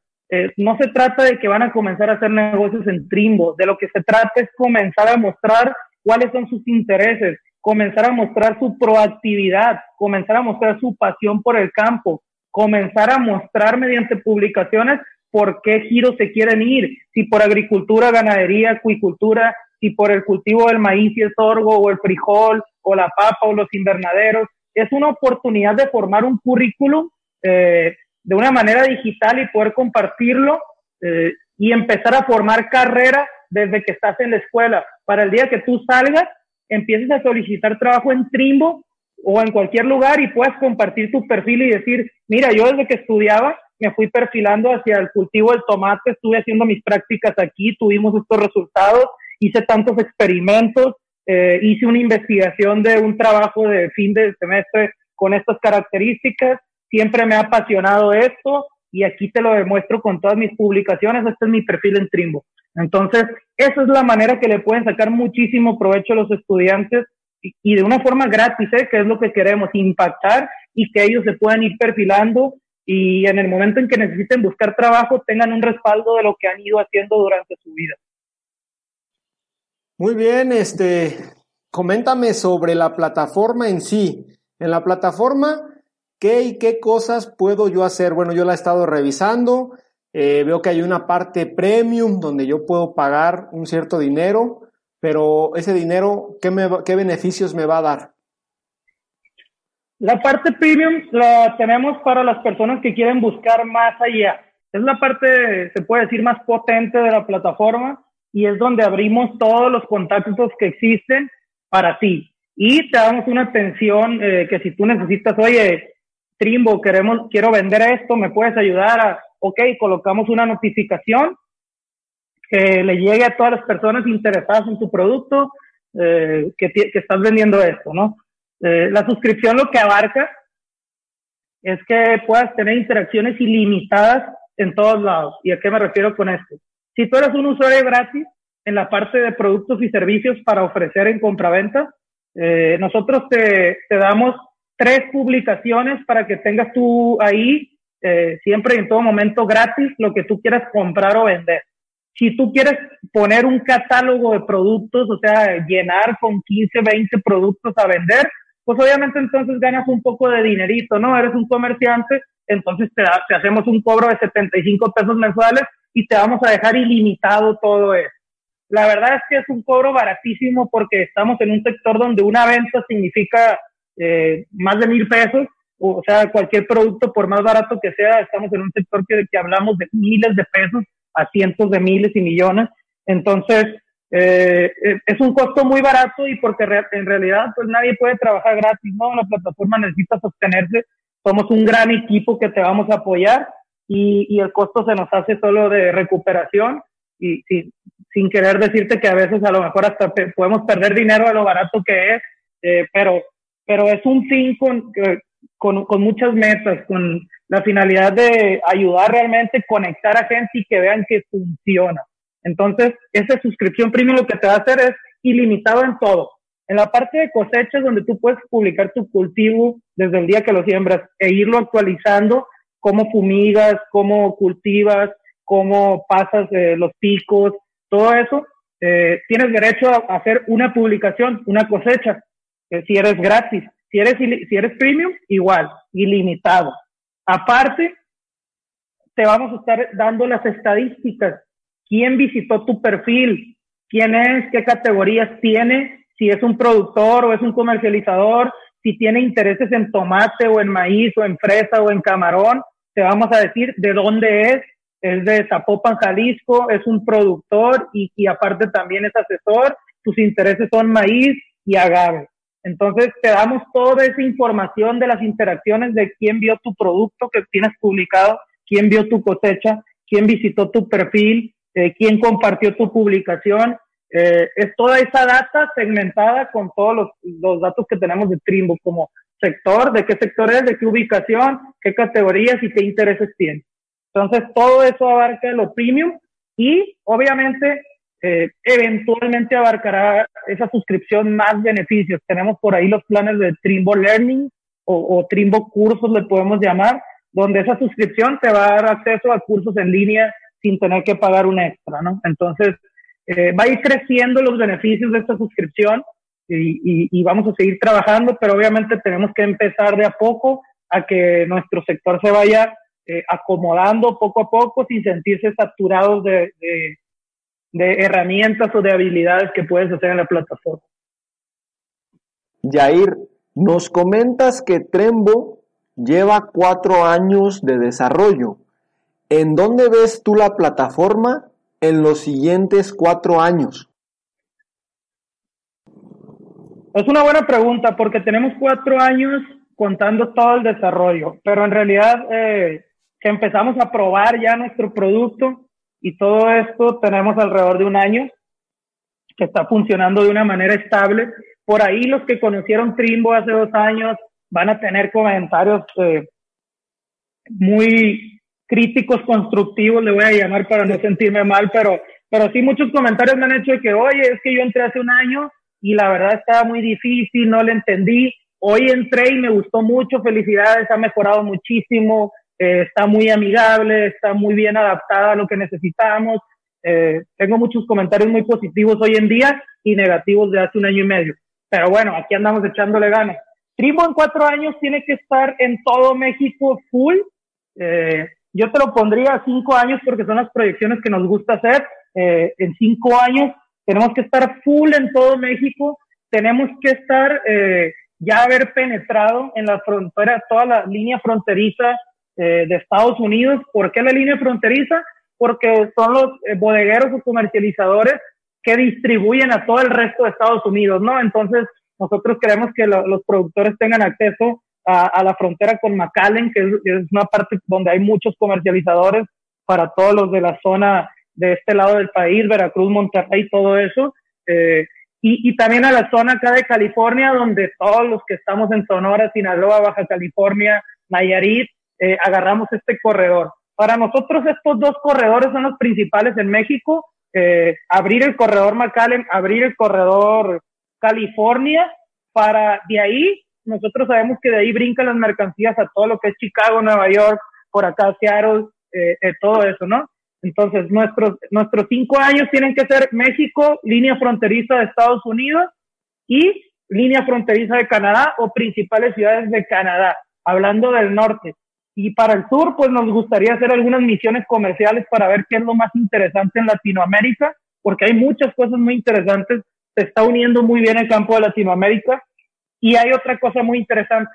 No se trata de que van a comenzar a hacer negocios en Trimbo, de lo que se trata es comenzar a mostrar cuáles son sus intereses, comenzar a mostrar su proactividad, comenzar a mostrar su pasión por el campo, comenzar a mostrar mediante publicaciones por qué giros se quieren ir, si por agricultura, ganadería, acuicultura, si por el cultivo del maíz y el sorgo o el frijol o la papa o los invernaderos. Es una oportunidad de formar un currículum eh, de una manera digital y poder compartirlo eh, y empezar a formar carrera desde que estás en la escuela. Para el día que tú salgas, empieces a solicitar trabajo en Trimbo o en cualquier lugar y puedas compartir tu perfil y decir, mira, yo desde que estudiaba me fui perfilando hacia el cultivo del tomate, estuve haciendo mis prácticas aquí, tuvimos estos resultados, hice tantos experimentos, eh, hice una investigación de un trabajo de fin de semestre con estas características, siempre me ha apasionado esto y aquí te lo demuestro con todas mis publicaciones, este es mi perfil en Trimbo. Entonces, esa es la manera que le pueden sacar muchísimo provecho los estudiantes y, de una forma gratis, ¿eh? que es lo que queremos, impactar y que ellos se puedan ir perfilando y en el momento en que necesiten buscar trabajo tengan un respaldo de lo que han ido haciendo durante su vida. Muy bien, este, coméntame sobre la plataforma en sí. En la plataforma, ¿qué y qué cosas puedo yo hacer? Bueno, yo la he estado revisando, eh, veo que hay una parte premium donde yo puedo pagar un cierto dinero, pero ese dinero, ¿qué, me, qué beneficios me va a dar? La parte premium la tenemos para las personas que quieren buscar más allá. Es la parte, se puede decir, más potente de la plataforma y es donde abrimos todos los contactos que existen para ti. Y te damos una atención eh, que si tú necesitas, oye, Trimbo, queremos, quiero vender esto, me puedes ayudar a ok, colocamos una notificación que le llegue a todas las personas interesadas en tu producto eh, que, que, estás vendiendo esto, ¿no? Eh, la suscripción lo que abarca es que puedas tener interacciones ilimitadas en todos lados. ¿Y a qué me refiero con esto? Si tú eres un usuario gratis en la parte de productos y servicios para ofrecer en compraventa, eh, nosotros te, damos tres publicaciones para que tengas tú ahí eh, siempre y en todo momento gratis lo que tú quieras comprar o vender. Si tú quieres poner un catálogo de productos, o sea, llenar con 15, 20 productos a vender, pues obviamente entonces ganas un poco de dinerito, ¿no? Eres un comerciante, entonces te, te hacemos un cobro de 75 pesos mensuales y te vamos a dejar ilimitado todo eso. La verdad es que es un cobro baratísimo porque estamos en un sector donde una venta significa eh, más de mil pesos o sea, cualquier producto, por más barato que sea, estamos en un sector que, que hablamos de miles de pesos a cientos de miles y millones. Entonces, eh, eh, es un costo muy barato y porque en realidad pues nadie puede trabajar gratis, ¿no? La plataforma necesita sostenerse, somos un gran equipo que te vamos a apoyar y, y el costo se nos hace solo de recuperación y, sin querer decirte que a veces a lo mejor hasta podemos perder dinero a lo barato que es, eh, pero, pero es un fin con, con, con muchas metas, con la finalidad de ayudar realmente, conectar a gente y que vean que funciona. Entonces, esa suscripción premium lo que te va a hacer es ilimitado en todo. En la parte de cosechas, donde tú puedes publicar tu cultivo desde el día que lo siembras e irlo actualizando, cómo fumigas, cómo cultivas, cómo pasas eh, los picos, todo eso, eh, tienes derecho a hacer una publicación, una cosecha, eh, si eres gratis. Si eres, si eres premium, igual, ilimitado. Aparte, te vamos a estar dando las estadísticas. ¿Quién visitó tu perfil? ¿Quién es? ¿Qué categorías tiene? Si es un productor o es un comercializador, si tiene intereses en tomate o en maíz o en fresa o en camarón, te vamos a decir de dónde es. Es de Zapopan, Jalisco, es un productor y, y aparte también es asesor. Sus intereses son maíz y agave. Entonces te damos toda esa información de las interacciones de quién vio tu producto que tienes publicado, quién vio tu cosecha, quién visitó tu perfil, eh, quién compartió tu publicación. Eh, es toda esa data segmentada con todos los, datos que tenemos de Trimbo, como sector, de qué sector es, de qué ubicación, qué categorías y qué intereses tiene. Entonces todo eso abarca lo premium y obviamente eh, eventualmente abarcará esa suscripción más beneficios. Tenemos por ahí los planes de Trimbo Learning o, o, Trimbo Cursos, le podemos llamar, donde esa suscripción te va a dar acceso a cursos en línea sin tener que pagar un extra, ¿no? Entonces, eh, va a ir creciendo los beneficios de esta suscripción y, y, vamos a seguir trabajando, pero obviamente tenemos que empezar de a poco a que nuestro sector se vaya eh, acomodando poco a poco sin sentirse saturados de de herramientas o de habilidades que puedes hacer en la plataforma. Yair, nos comentas que Trembo lleva cuatro años de desarrollo. ¿En dónde ves tú la plataforma en los siguientes cuatro años? Es una buena pregunta porque tenemos cuatro años contando todo el desarrollo, pero en realidad eh, que empezamos a probar ya nuestro producto y todo esto tenemos alrededor de un año que está funcionando de una manera estable. Por ahí los que conocieron Trimbo hace dos años van a tener comentarios eh, muy críticos, constructivos, le voy a llamar para no sentirme mal, pero, pero sí muchos comentarios me han hecho de que, oye, es que yo entré hace un año y la verdad estaba muy difícil, no le entendí. Hoy entré y me gustó mucho, felicidades, ha mejorado muchísimo, eh, está muy amigable, está muy bien adaptada a lo que necesitamos. Eh, tengo muchos comentarios muy positivos hoy en día y negativos de hace un año y medio. Pero bueno, aquí andamos echándole ganas. Tribo en cuatro años tiene que estar en todo México full. Eh, yo te lo pondría a cinco años porque son las proyecciones que nos gusta hacer. Eh, en cinco años tenemos que estar full en todo México. Tenemos que estar eh, ya haber penetrado en la frontera, toda la línea fronteriza de Estados Unidos. ¿Por qué la línea fronteriza? Porque son los bodegueros o comercializadores que distribuyen a todo el resto de Estados Unidos, ¿no? Entonces, nosotros queremos que los productores tengan acceso a, la frontera con McAllen, que es, una parte donde hay muchos comercializadores para todos los de la zona de este lado del país, Veracruz, Monterrey, todo eso. Eh, y, y, también a la zona acá de California, donde todos los que estamos en Sonora, Sinaloa, Baja California, Nayarit, eh, agarramos este corredor. Para nosotros estos dos corredores son los principales en México. Eh, abrir el corredor McAllen, abrir el corredor California, para de ahí, nosotros sabemos que de ahí brincan las mercancías a todo lo que es Chicago, Nueva York, por acá Seattle, eh, eh, todo eso, ¿no? Entonces, nuestros, nuestros cinco años tienen que ser México, línea fronteriza de Estados Unidos y línea fronteriza de Canadá o principales ciudades de Canadá, hablando del norte. Y para el sur, pues nos gustaría hacer algunas misiones comerciales para ver qué es lo más interesante en Latinoamérica, porque hay muchas cosas muy interesantes se está uniendo muy bien el campo de Latinoamérica. Y hay otra cosa muy interesante,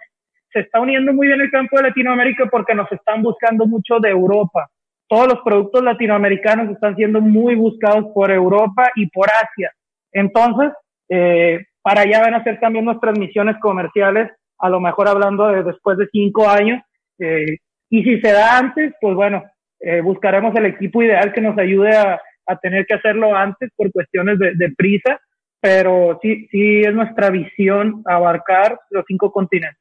se está uniendo muy bien el campo de Latinoamérica porque nos están buscando mucho de Europa. Todos los productos latinoamericanos están siendo muy buscados por Europa y por Asia. Entonces, eh, para allá van a ser también nuestras misiones comerciales, a lo mejor hablando de después de cinco años. Eh, y si se da antes, pues bueno, eh, buscaremos el equipo ideal que nos ayude a, a tener que hacerlo antes por cuestiones de, de prisa pero sí, sí es nuestra visión abarcar los cinco continentes.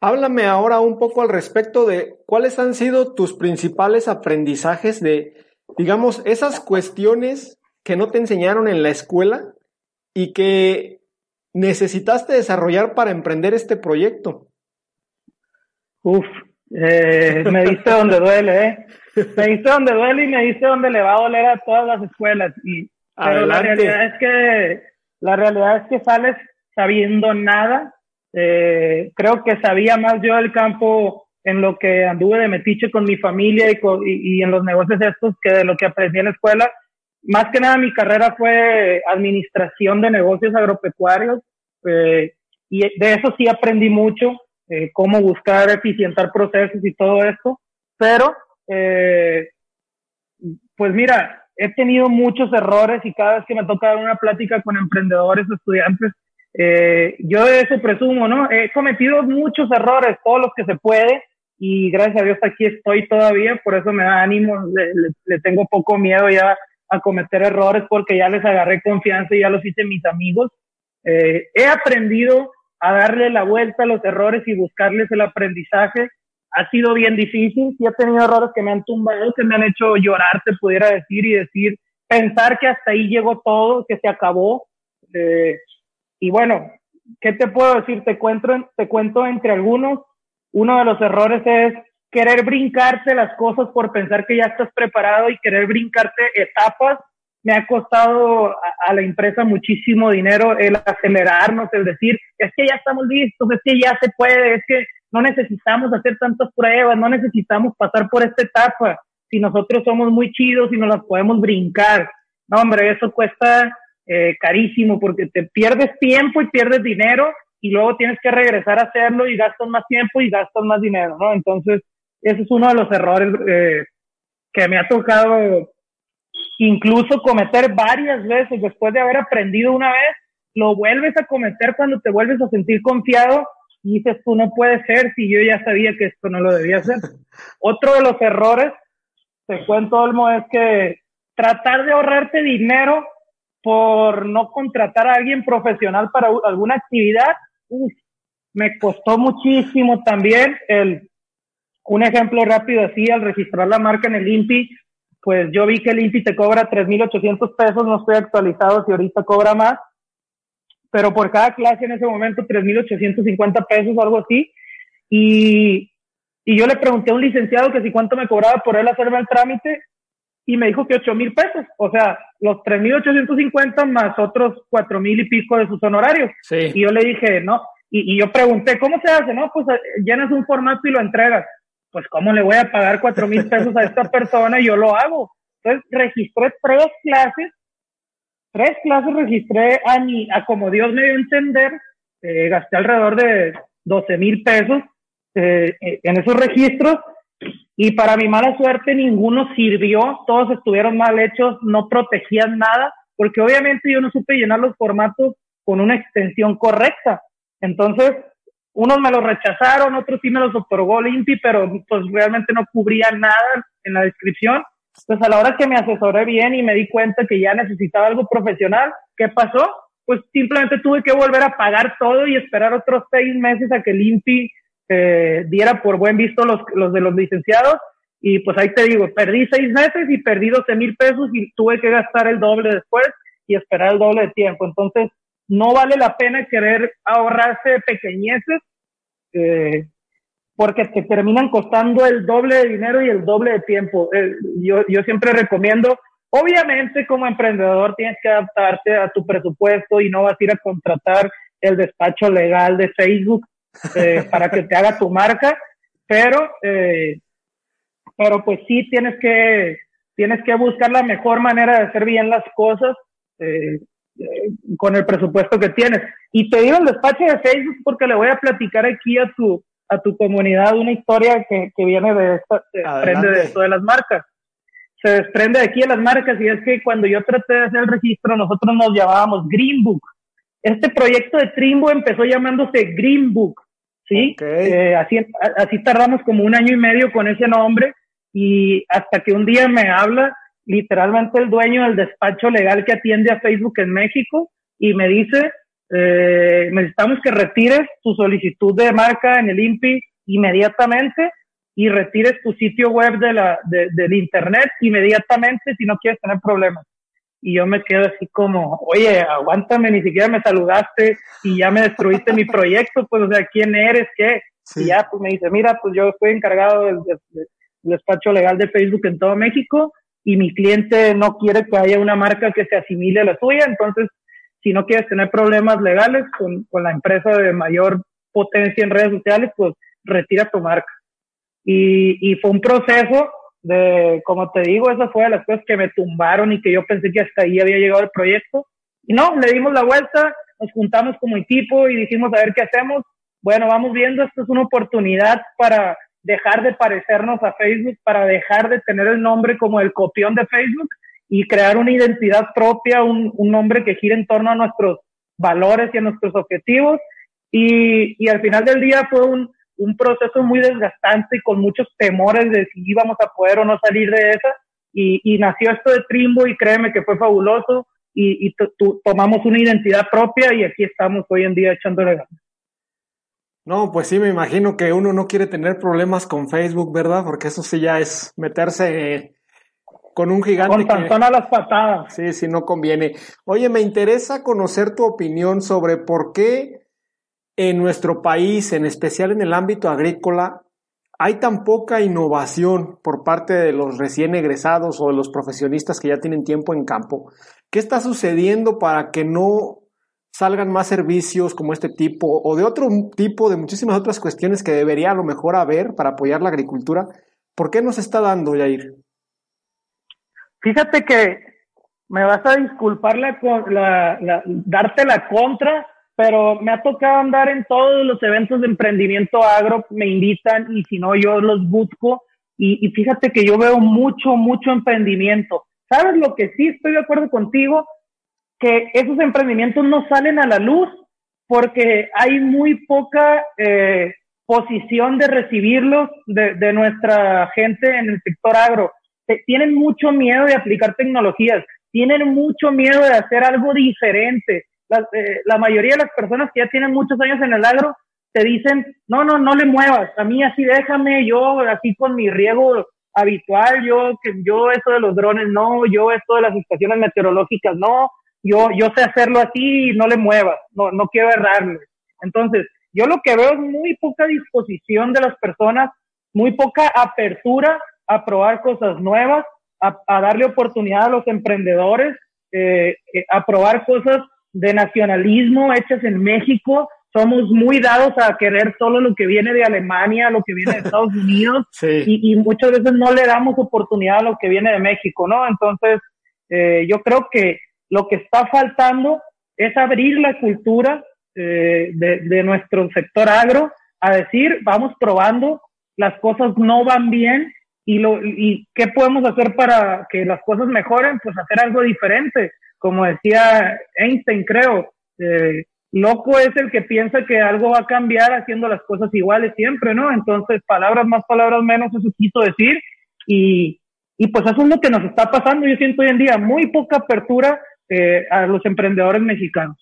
Háblame ahora un poco al respecto de cuáles han sido tus principales aprendizajes de, digamos, esas cuestiones que no te enseñaron en la escuela y que necesitaste desarrollar para emprender este proyecto. Uf, eh, me diste donde duele, ¿eh? Me diste donde duele y me diste donde le va a doler a todas las escuelas. Y pero la realidad es que la realidad es que sales sabiendo nada. Eh, creo que sabía más yo del campo en lo que anduve de metiche con mi familia y, y, en los negocios estos que de lo que aprendí en la escuela. Más que nada mi carrera fue administración de negocios agropecuarios eh, y de eso sí aprendí mucho, eh, cómo buscar eficientar procesos y todo esto. Pero, eh, pues mira, he tenido muchos errores y cada vez que me toca dar una plática con emprendedores estudiantes, eh, yo de eso presumo, ¿no? He cometido muchos errores, todos los que se puede, y gracias a Dios aquí estoy todavía, por eso me da ánimo, le, tengo poco miedo ya a cometer errores porque ya les agarré confianza y ya los hice mis amigos. Eh, he aprendido a darle la vuelta a los errores y buscarles el aprendizaje ha sido bien difícil, sí he tenido errores que me han tumbado, que me han hecho llorar, te pudiera decir, y decir, pensar que hasta ahí llegó todo, que se acabó. Eh, y bueno, ¿qué te puedo decir? Te cuento, te cuento entre algunos. Uno de los errores es querer brincarte las cosas por pensar que ya estás preparado y querer brincarte etapas. Me ha costado a, la empresa muchísimo dinero el acelerarnos, el decir, es que ya estamos listos, es que ya se puede, es que no necesitamos hacer tantas pruebas, no necesitamos pasar por esta etapa. Si nosotros somos muy chidos y nos las podemos brincar. No, hombre, eso cuesta eh, carísimo porque te pierdes tiempo y pierdes dinero y luego tienes que regresar a hacerlo y gastas más tiempo y gastas más dinero, ¿no? Entonces, ese es uno de los errores eh, que me ha tocado incluso cometer varias veces después de haber aprendido una vez lo vuelves a cometer cuando te vuelves a sentir confiado y dices, tú no puede ser si yo ya sabía que esto no lo debía hacer. Otro de los errores, te cuento, Olmo, es que tratar de ahorrarte dinero por no contratar a alguien profesional para alguna actividad, me costó muchísimo también el, un ejemplo rápido así, al registrar la marca en el INPI, pues yo vi que el INPI te cobra 3.800 pesos, no estoy actualizado si ahorita cobra más, pero por cada clase en ese momento 3.850 pesos o algo así. Y, y yo le pregunté a un licenciado que si cuánto me cobraba por él hacerme el trámite y me dijo que 8.000 pesos, o sea, los 3.850 más otros 4.000 y pico de sus honorarios. Y yo le dije, no, y, y, yo pregunté, ¿cómo se hace? No, pues eh, llenas un formato y lo entregas. Pues, ¿cómo le voy a pagar cuatro mil pesos a esta persona? Y yo lo hago. Entonces, registré tres clases tres clases registré a, mi, a como Dios me dio a entender, eh, gasté alrededor de 12 mil pesos eh, eh, en esos registros y para mi mala suerte ninguno sirvió, todos estuvieron mal hechos, no protegían nada, porque obviamente yo no supe llenar los formatos con una extensión correcta. Entonces, unos me los rechazaron, otros sí me los otorgó Limpi, pero pues realmente no cubría nada en la descripción pues a la hora que me asesoré bien y me di cuenta que ya necesitaba algo profesional, ¿qué pasó? Pues simplemente tuve que volver a pagar todo y esperar otros seis meses a que el INPI eh, diera por buen visto los, los de los licenciados. Y pues ahí te digo, perdí seis meses y perdí 12 mil pesos y tuve que gastar el doble después y esperar el doble de tiempo. Entonces, no vale la pena querer ahorrarse pequeñeces eh, porque te terminan costando el doble de dinero y el doble de tiempo. Eh, yo, yo siempre recomiendo, obviamente como emprendedor tienes que adaptarte a tu presupuesto y no vas a ir a contratar el despacho legal de Facebook eh, para que te haga tu marca, pero, eh, pero pues sí tienes que, tienes que buscar la mejor manera de hacer bien las cosas con el presupuesto que tienes. Y te digo el despacho de Facebook porque le voy a platicar aquí a tu, a tu comunidad una historia que, que viene de esto, se desprende de esto de las marcas. Se desprende de aquí de las marcas y es que cuando yo traté de hacer el registro, nosotros nos llamábamos Green Book. Este proyecto de Trimbo empezó llamándose Green Book, ¿sí? Eh, así, así tardamos como un año y medio con ese nombre y hasta que un día me habla literalmente el dueño del despacho legal que atiende a Facebook en México y me dice, eh, necesitamos que retires tu solicitud de marca en el INPI inmediatamente y retires tu sitio web de la, de, del internet inmediatamente si no quieres tener problemas. Y yo me quedo así como, oye, aguántame, ni siquiera me saludaste y ya me destruiste mi proyecto, pues, o sea, ¿quién eres? ¿Qué? Y ya, pues me dice, mira, pues yo estoy encargado del, del despacho legal de Facebook en todo México y mi cliente no quiere que haya una marca que se asimile a la suya, entonces si no quieres tener problemas legales con, con la empresa de mayor potencia en redes sociales, pues retira tu marca. Y, y fue un proceso de, como te digo, esa fue de las cosas que me tumbaron y que yo pensé que hasta ahí había llegado el proyecto. Y no, le dimos la vuelta, nos juntamos como equipo y dijimos a ver qué hacemos. Bueno, vamos viendo, esto es una oportunidad para dejar de parecernos a Facebook, para dejar de tener el nombre como el copión de Facebook y crear una identidad propia, un, un nombre que gire en torno a nuestros valores y a nuestros objetivos. Y, y al final del día fue un, un proceso muy desgastante y con muchos temores de si íbamos a poder o no salir de esa. Y, y nació esto de Trimbo y créeme que fue fabuloso y, y tomamos una identidad propia y aquí estamos hoy en día echándole ganas. No, pues sí, me imagino que uno no quiere tener problemas con Facebook, ¿verdad? Porque eso sí ya es meterse con un gigante. Con a las patadas. Sí, sí, no conviene. Oye, me interesa conocer tu opinión sobre por qué en nuestro país, en especial en el ámbito agrícola, hay tan poca innovación por parte de los recién egresados o de los profesionistas que ya tienen tiempo en campo. ¿Qué está sucediendo para que no salgan más servicios como este tipo o de otro tipo de muchísimas otras cuestiones que debería a lo mejor haber para apoyar la agricultura? ¿Por qué nos está dando, Yair? Fíjate que me vas a disculpar la, la, darte la contra, pero me ha tocado andar en todos los eventos de emprendimiento agro, me invitan y si no yo los busco y, y fíjate que yo veo mucho, mucho emprendimiento. ¿Sabes lo que sí estoy de acuerdo contigo? Que esos emprendimientos no salen a la luz porque hay muy poca eh, posición de recibirlos de, nuestra gente en el sector agro. Tienen mucho miedo de aplicar tecnologías, tienen mucho miedo de hacer algo diferente. La, eh, la mayoría de las personas que ya tienen muchos años en el agro te dicen, no, no, no le muevas, a mí así déjame, yo así con mi riego habitual, yo, que yo eso de los drones no, yo esto de las estaciones meteorológicas no, yo, yo sé hacerlo así y no le muevas, no, no quiero errarle. Entonces, yo lo que veo es muy poca disposición de las personas, muy poca apertura a probar cosas nuevas, a, darle oportunidad a los emprendedores, eh, eh, a probar cosas de nacionalismo hechas en México. Somos muy dados a querer solo lo que viene de Alemania, lo que viene de Estados Unidos, y, y, muchas veces no le damos oportunidad a lo que viene de México, ¿no? Entonces, eh, yo creo que lo que está faltando es abrir la cultura eh, de, de, nuestro sector agro a decir, vamos probando, las cosas no van bien y, lo, y qué podemos hacer para que las cosas mejoren, pues hacer algo diferente. Como decía Einstein, creo, eh, loco es el que piensa que algo va a cambiar haciendo las cosas iguales siempre, ¿no? Entonces, palabras más, palabras menos, eso quiso decir. Y, y pues eso es lo que nos está pasando, yo siento hoy en día, muy poca apertura eh, a los emprendedores mexicanos.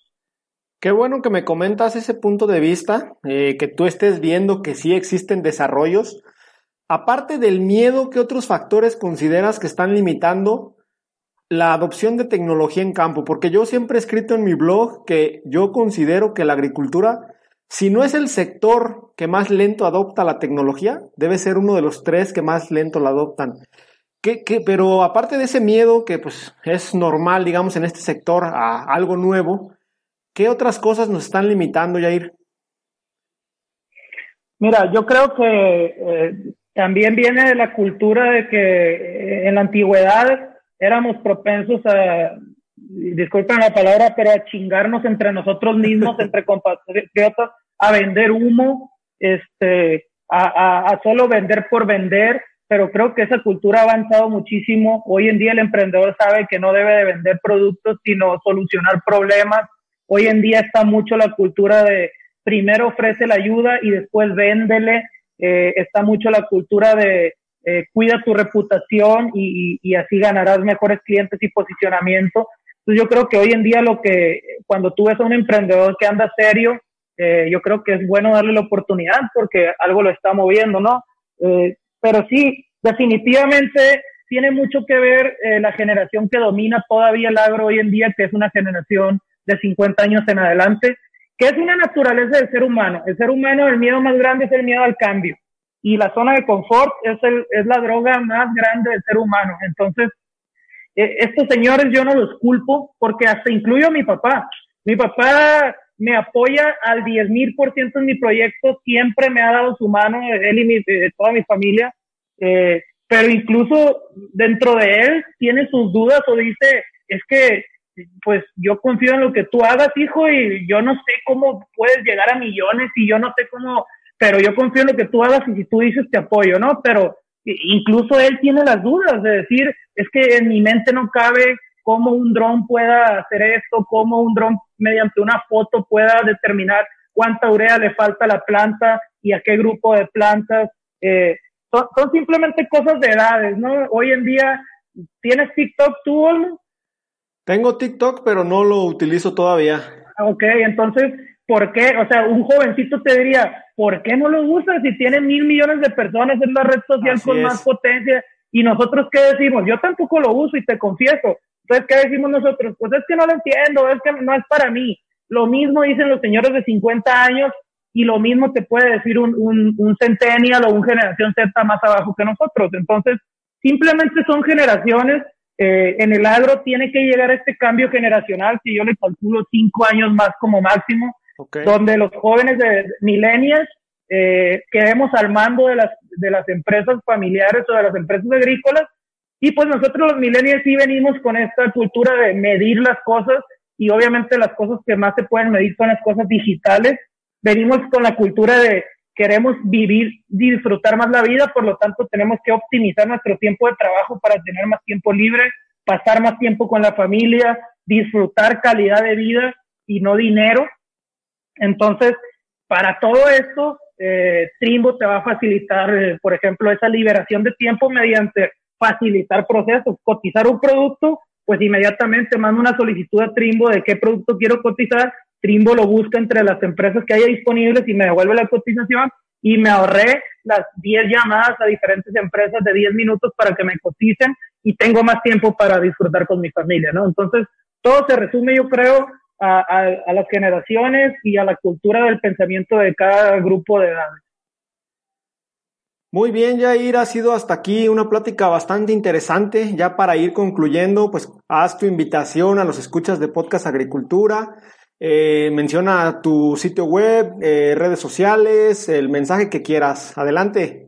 Qué bueno que me comentas ese punto de vista, eh, que tú estés viendo que sí existen desarrollos. Aparte del miedo, ¿qué otros factores consideras que están limitando la adopción de tecnología en campo? Porque yo siempre he escrito en mi blog que yo considero que la agricultura, si no es el sector que más lento adopta la tecnología, debe ser uno de los tres que más lento la adoptan. ¿Qué, qué, pero aparte de ese miedo que pues es normal, digamos, en este sector a algo nuevo, ¿Qué otras cosas nos están limitando, Yair? Mira, yo creo que eh, también viene de la cultura de que eh, en la antigüedad éramos propensos a, disculpen la palabra, pero a chingarnos entre nosotros mismos, entre compatriotas, a vender humo, este, a, a, a solo vender por vender, pero creo que esa cultura ha avanzado muchísimo. Hoy en día el emprendedor sabe que no debe de vender productos, sino solucionar problemas, Hoy en día está mucho la cultura de primero ofrece la ayuda y después véndele. Eh, está mucho la cultura de eh, cuida tu reputación y, así ganarás mejores clientes y posicionamiento. Entonces yo creo que hoy en día lo que cuando tú ves a un emprendedor que anda serio, eh, yo creo que es bueno darle la oportunidad porque algo lo está moviendo, ¿no? Eh, pero sí, definitivamente tiene mucho que ver eh, la generación que domina todavía el agro hoy en día, que es una generación de 50 años en adelante, que es una naturaleza del ser humano. El ser humano, el miedo más grande es el miedo al cambio. Y la zona de confort es, el, es la droga más grande del ser humano. Entonces, eh, estos señores yo no los culpo porque hasta incluyo a mi papá. Mi papá me apoya al 10 mil por ciento en mi proyecto, siempre me ha dado su mano, él y mi, eh, toda mi familia. Eh, pero incluso dentro de él tiene sus dudas o dice, es que pues yo confío en lo que tú hagas, hijo, y yo no sé cómo puedes llegar a millones y yo no sé cómo, pero yo confío en lo que tú hagas y si tú dices te apoyo, ¿no? Pero incluso él tiene las dudas de decir, es que en mi mente no cabe cómo un dron pueda hacer esto, cómo un dron mediante una foto pueda determinar cuánta urea le falta a la planta y a qué grupo de plantas. Eh, son, son, simplemente cosas de edades, ¿no? Hoy en día, ¿tienes TikTok tú, Olmo? Tengo TikTok, pero no lo utilizo todavía. Ok, entonces, ¿por qué? O sea, un jovencito te diría, ¿por qué no lo usas si tiene mil millones de personas? Es la red social con más potencia. Y nosotros, ¿qué decimos? Yo tampoco lo uso y te confieso. Entonces, ¿qué decimos nosotros? Pues es que no lo entiendo, es que no es para mí. Lo mismo dicen los señores de 50 años y lo mismo te puede decir un, un, un centennial o un generación Z más abajo que nosotros. Entonces, simplemente son generaciones eh, en el agro tiene que llegar este cambio generacional, que yo le calculo cinco años más como máximo, donde los jóvenes de millennials eh, quedemos al mando de las, de las empresas familiares o de las empresas agrícolas. Y pues nosotros los millennials sí venimos con esta cultura de medir las cosas y obviamente las cosas que más se pueden medir son las cosas digitales. Venimos con la cultura de queremos vivir disfrutar más la vida, por lo tanto tenemos que optimizar nuestro tiempo de trabajo para tener más tiempo libre, pasar más tiempo con la familia, disfrutar calidad de vida y no dinero. Entonces, para todo esto, eh, Trimbo te va a facilitar, eh, por ejemplo, esa liberación de tiempo mediante facilitar procesos, cotizar un producto, pues inmediatamente mando una solicitud a Trimbo de qué producto quiero cotizar, Trimbo lo busca entre las empresas que haya disponibles y me devuelve la cotización y me ahorré las 10 llamadas a diferentes empresas de 10 minutos para que me coticen y tengo más tiempo para disfrutar con mi familia, ¿no? Entonces, todo se resume, yo creo, a, a, las generaciones y a la cultura del pensamiento de cada grupo de edades. Muy bien, Jair, ha sido hasta aquí una plática bastante interesante. Ya para ir concluyendo, pues haz tu invitación a los escuchas de Podcast Agricultura. Eh, menciona tu sitio web, eh, redes sociales, el mensaje que quieras. Adelante.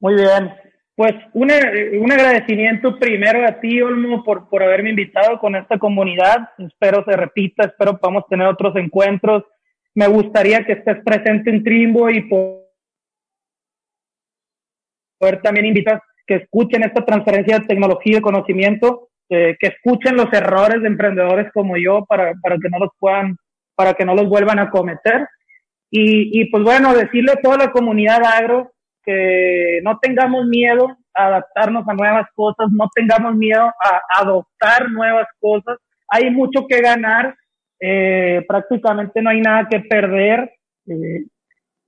Muy bien. Pues un, un agradecimiento primero a ti, Olmo, por, por haberme invitado con esta comunidad. Espero se repita, espero podamos tener otros encuentros. Me gustaría que estés presente en Trimbo y poder también invitar que escuchen esta transferencia de tecnología y conocimiento, eh, que escuchen los errores de emprendedores como yo para, para que no los puedan, para que no los vuelvan a cometer. Y, y pues bueno, decirle a toda la comunidad agro que no tengamos miedo a adaptarnos a nuevas cosas, no tengamos miedo a adoptar nuevas cosas. Hay mucho que ganar, eh, prácticamente no hay nada que perder. Eh,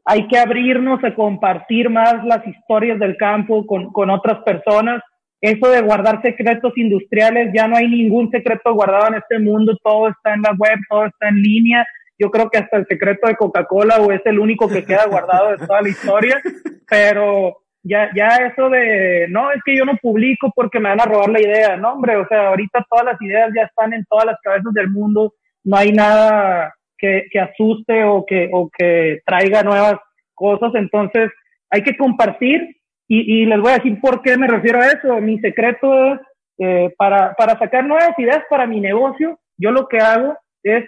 hay que abrirnos a compartir más las historias del campo con, con otras personas. Eso de guardar secretos industriales, ya no hay ningún secreto guardado en este mundo, todo está en la web, todo está en línea yo creo que hasta el secreto de Coca-Cola o es el único que queda guardado de toda la historia, pero ya, ya eso de, no, es que yo no publico porque me van a robar la idea, no, hombre, o sea, ahorita todas las ideas ya están en todas las cabezas del mundo, no hay nada que, que asuste o que, o que traiga nuevas cosas, entonces hay que compartir y, y les voy a decir por qué me refiero a eso. Mi secreto es, eh, para, para sacar nuevas ideas para mi negocio, yo lo que hago es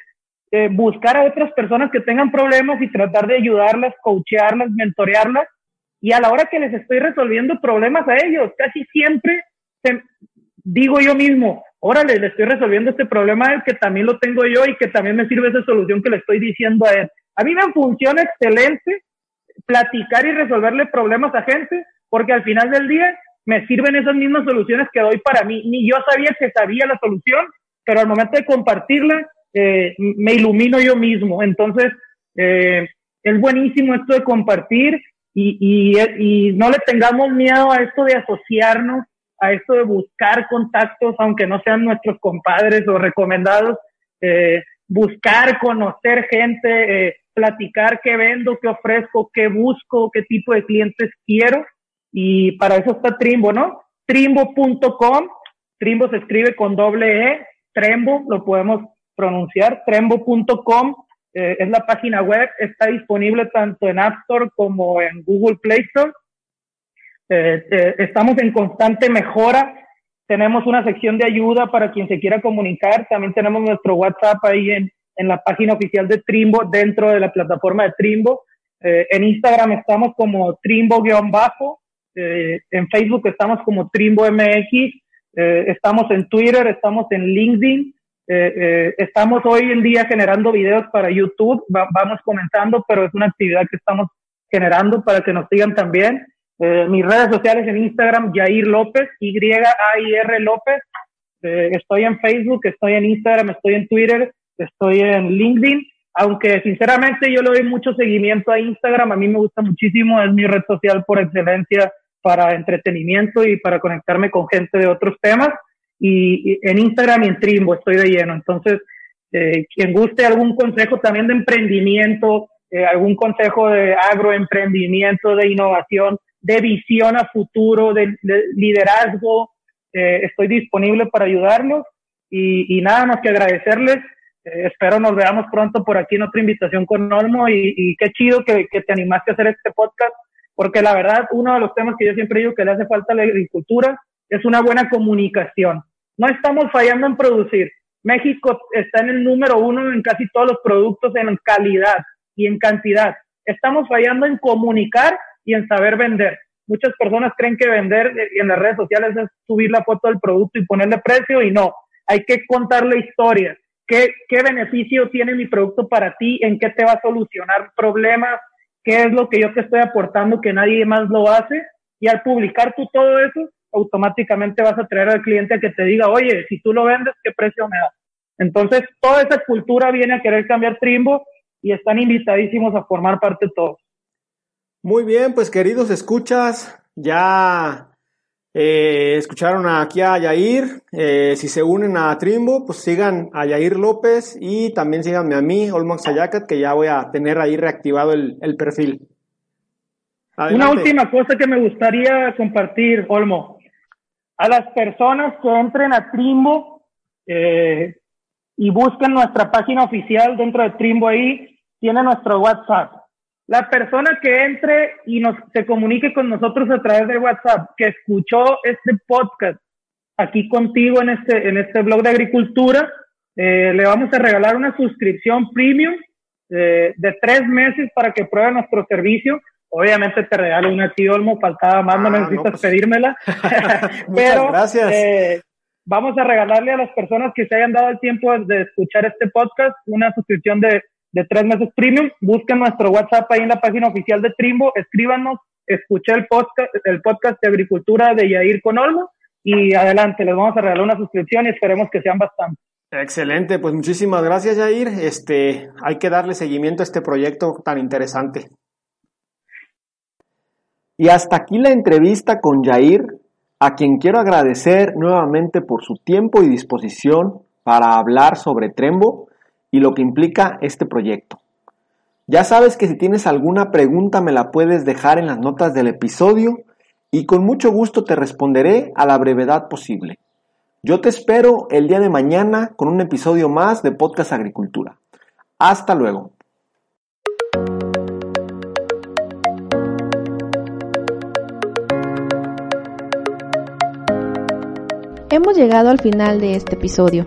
eh, buscar a otras personas que tengan problemas y tratar de ayudarlas, coachearlas, mentorearlas. Y a la hora que les estoy resolviendo problemas a ellos, casi siempre digo yo mismo, órale, le estoy resolviendo este problema que también lo tengo yo y que también me sirve esa solución que le estoy diciendo a él. A mí me funciona excelente platicar y resolverle problemas a gente, porque al final del día me sirven esas mismas soluciones que doy para mí. Ni yo sabía que sabía la solución, pero al momento de compartirla, eh, me ilumino yo mismo. Entonces, eh, es buenísimo esto de compartir y, no le tengamos miedo a esto de asociarnos, a esto de buscar contactos, aunque no sean nuestros compadres o recomendados, eh, buscar, conocer gente, platicar qué vendo, qué ofrezco, qué busco, qué tipo de clientes quiero. Y para eso está Trimbo, ¿no? Trimbo.com. Trimbo se escribe con doble E. Trembo, lo podemos pronunciar, trembo.com eh, es la página web, está disponible tanto en App Store como en Google Play Store. Eh, eh, estamos en constante mejora. Tenemos una sección de ayuda para quien se quiera comunicar. También tenemos nuestro WhatsApp ahí en, en la página oficial de Trimbo, dentro de la plataforma de Trimbo. en Instagram estamos como Trimbo-bajo. en Facebook estamos como Trimbo MX. estamos en Twitter, estamos en LinkedIn. Eh, eh, estamos hoy en día generando videos para YouTube, vamos comenzando, pero es una actividad que estamos generando para que nos sigan también. Eh, mis redes sociales en Instagram, Jair López, Y-A-I-R López. estoy en Facebook, estoy en Instagram, estoy en Twitter, estoy en LinkedIn. Aunque sinceramente yo le doy mucho seguimiento a Instagram, a mí me gusta muchísimo, es mi red social por excelencia para entretenimiento y para conectarme con gente de otros temas y, en Instagram y en Trimbo estoy de lleno. Entonces, eh, quien guste algún consejo también de emprendimiento, eh, algún consejo de agroemprendimiento, de innovación, de visión a futuro, de, liderazgo, eh, estoy disponible para ayudarlos y, nada más que agradecerles. espero nos veamos pronto por aquí en otra invitación con Olmo y, qué chido que, que, te animaste a hacer este podcast, porque la verdad, uno de los temas que yo siempre digo que le hace falta a la agricultura es una buena comunicación. No estamos fallando en producir. México está en el número uno en casi todos los productos en calidad y en cantidad. Estamos fallando en comunicar y en saber vender. Muchas personas creen que vender en las redes sociales es subir la foto del producto y ponerle precio y no. hay que contar la historia. ¿Qué, ¿Qué beneficio tiene mi producto para ti? ¿En qué te va a solucionar problemas? ¿Qué es lo que yo te estoy aportando que nadie más lo hace? Y al publicar tú todo eso, automáticamente vas a traer al cliente que te diga, oye, si tú lo vendes, ¿qué precio me das? Entonces, toda esa cultura viene a querer cambiar Trimbo y están invitadísimos a formar parte todos. Muy bien, pues queridos escuchas, ya eh, escucharon aquí a Yair. Eh, si se unen a Trimbo, pues sigan a Yair López y también síganme a mí, Olmax Ayacat, que ya voy a tener ahí reactivado el, perfil. Una última cosa que me gustaría compartir, Olmo. A las personas que entren a Trimbo eh, y busquen nuestra página oficial dentro de Trimbo ahí, tiene nuestro WhatsApp la persona que entre y nos se comunique con nosotros a través de WhatsApp, que escuchó este podcast aquí contigo en este, en este blog de agricultura, eh, le vamos a regalar una suscripción premium eh, de tres meses para que pruebe nuestro servicio. Obviamente te regalo una tío Olmo, faltaba más, no ah, necesitas pues. pedírmela. Pero gracias. Eh, vamos a regalarle a las personas que se hayan dado el tiempo de escuchar este podcast una suscripción de de tres meses premium. Busquen nuestro WhatsApp ahí en la página oficial de Trimbo, escríbanos, escuché el podcast, el podcast de agricultura de Yair con Olmo y adelante, les vamos a regalar una suscripción y esperemos que sean bastantes. Excelente, pues muchísimas gracias Yair. Este, hay que darle seguimiento a este proyecto tan interesante. Y hasta aquí la entrevista con Yair, a quien quiero agradecer nuevamente por su tiempo y disposición para hablar sobre Trembo y lo que implica este proyecto. Ya sabes que si tienes alguna pregunta me la puedes dejar en las notas del episodio y con mucho gusto te responderé a la brevedad posible. Yo te espero el día de mañana con un episodio más de Podcast Agricultura. Hasta luego. Hemos llegado al final de este episodio.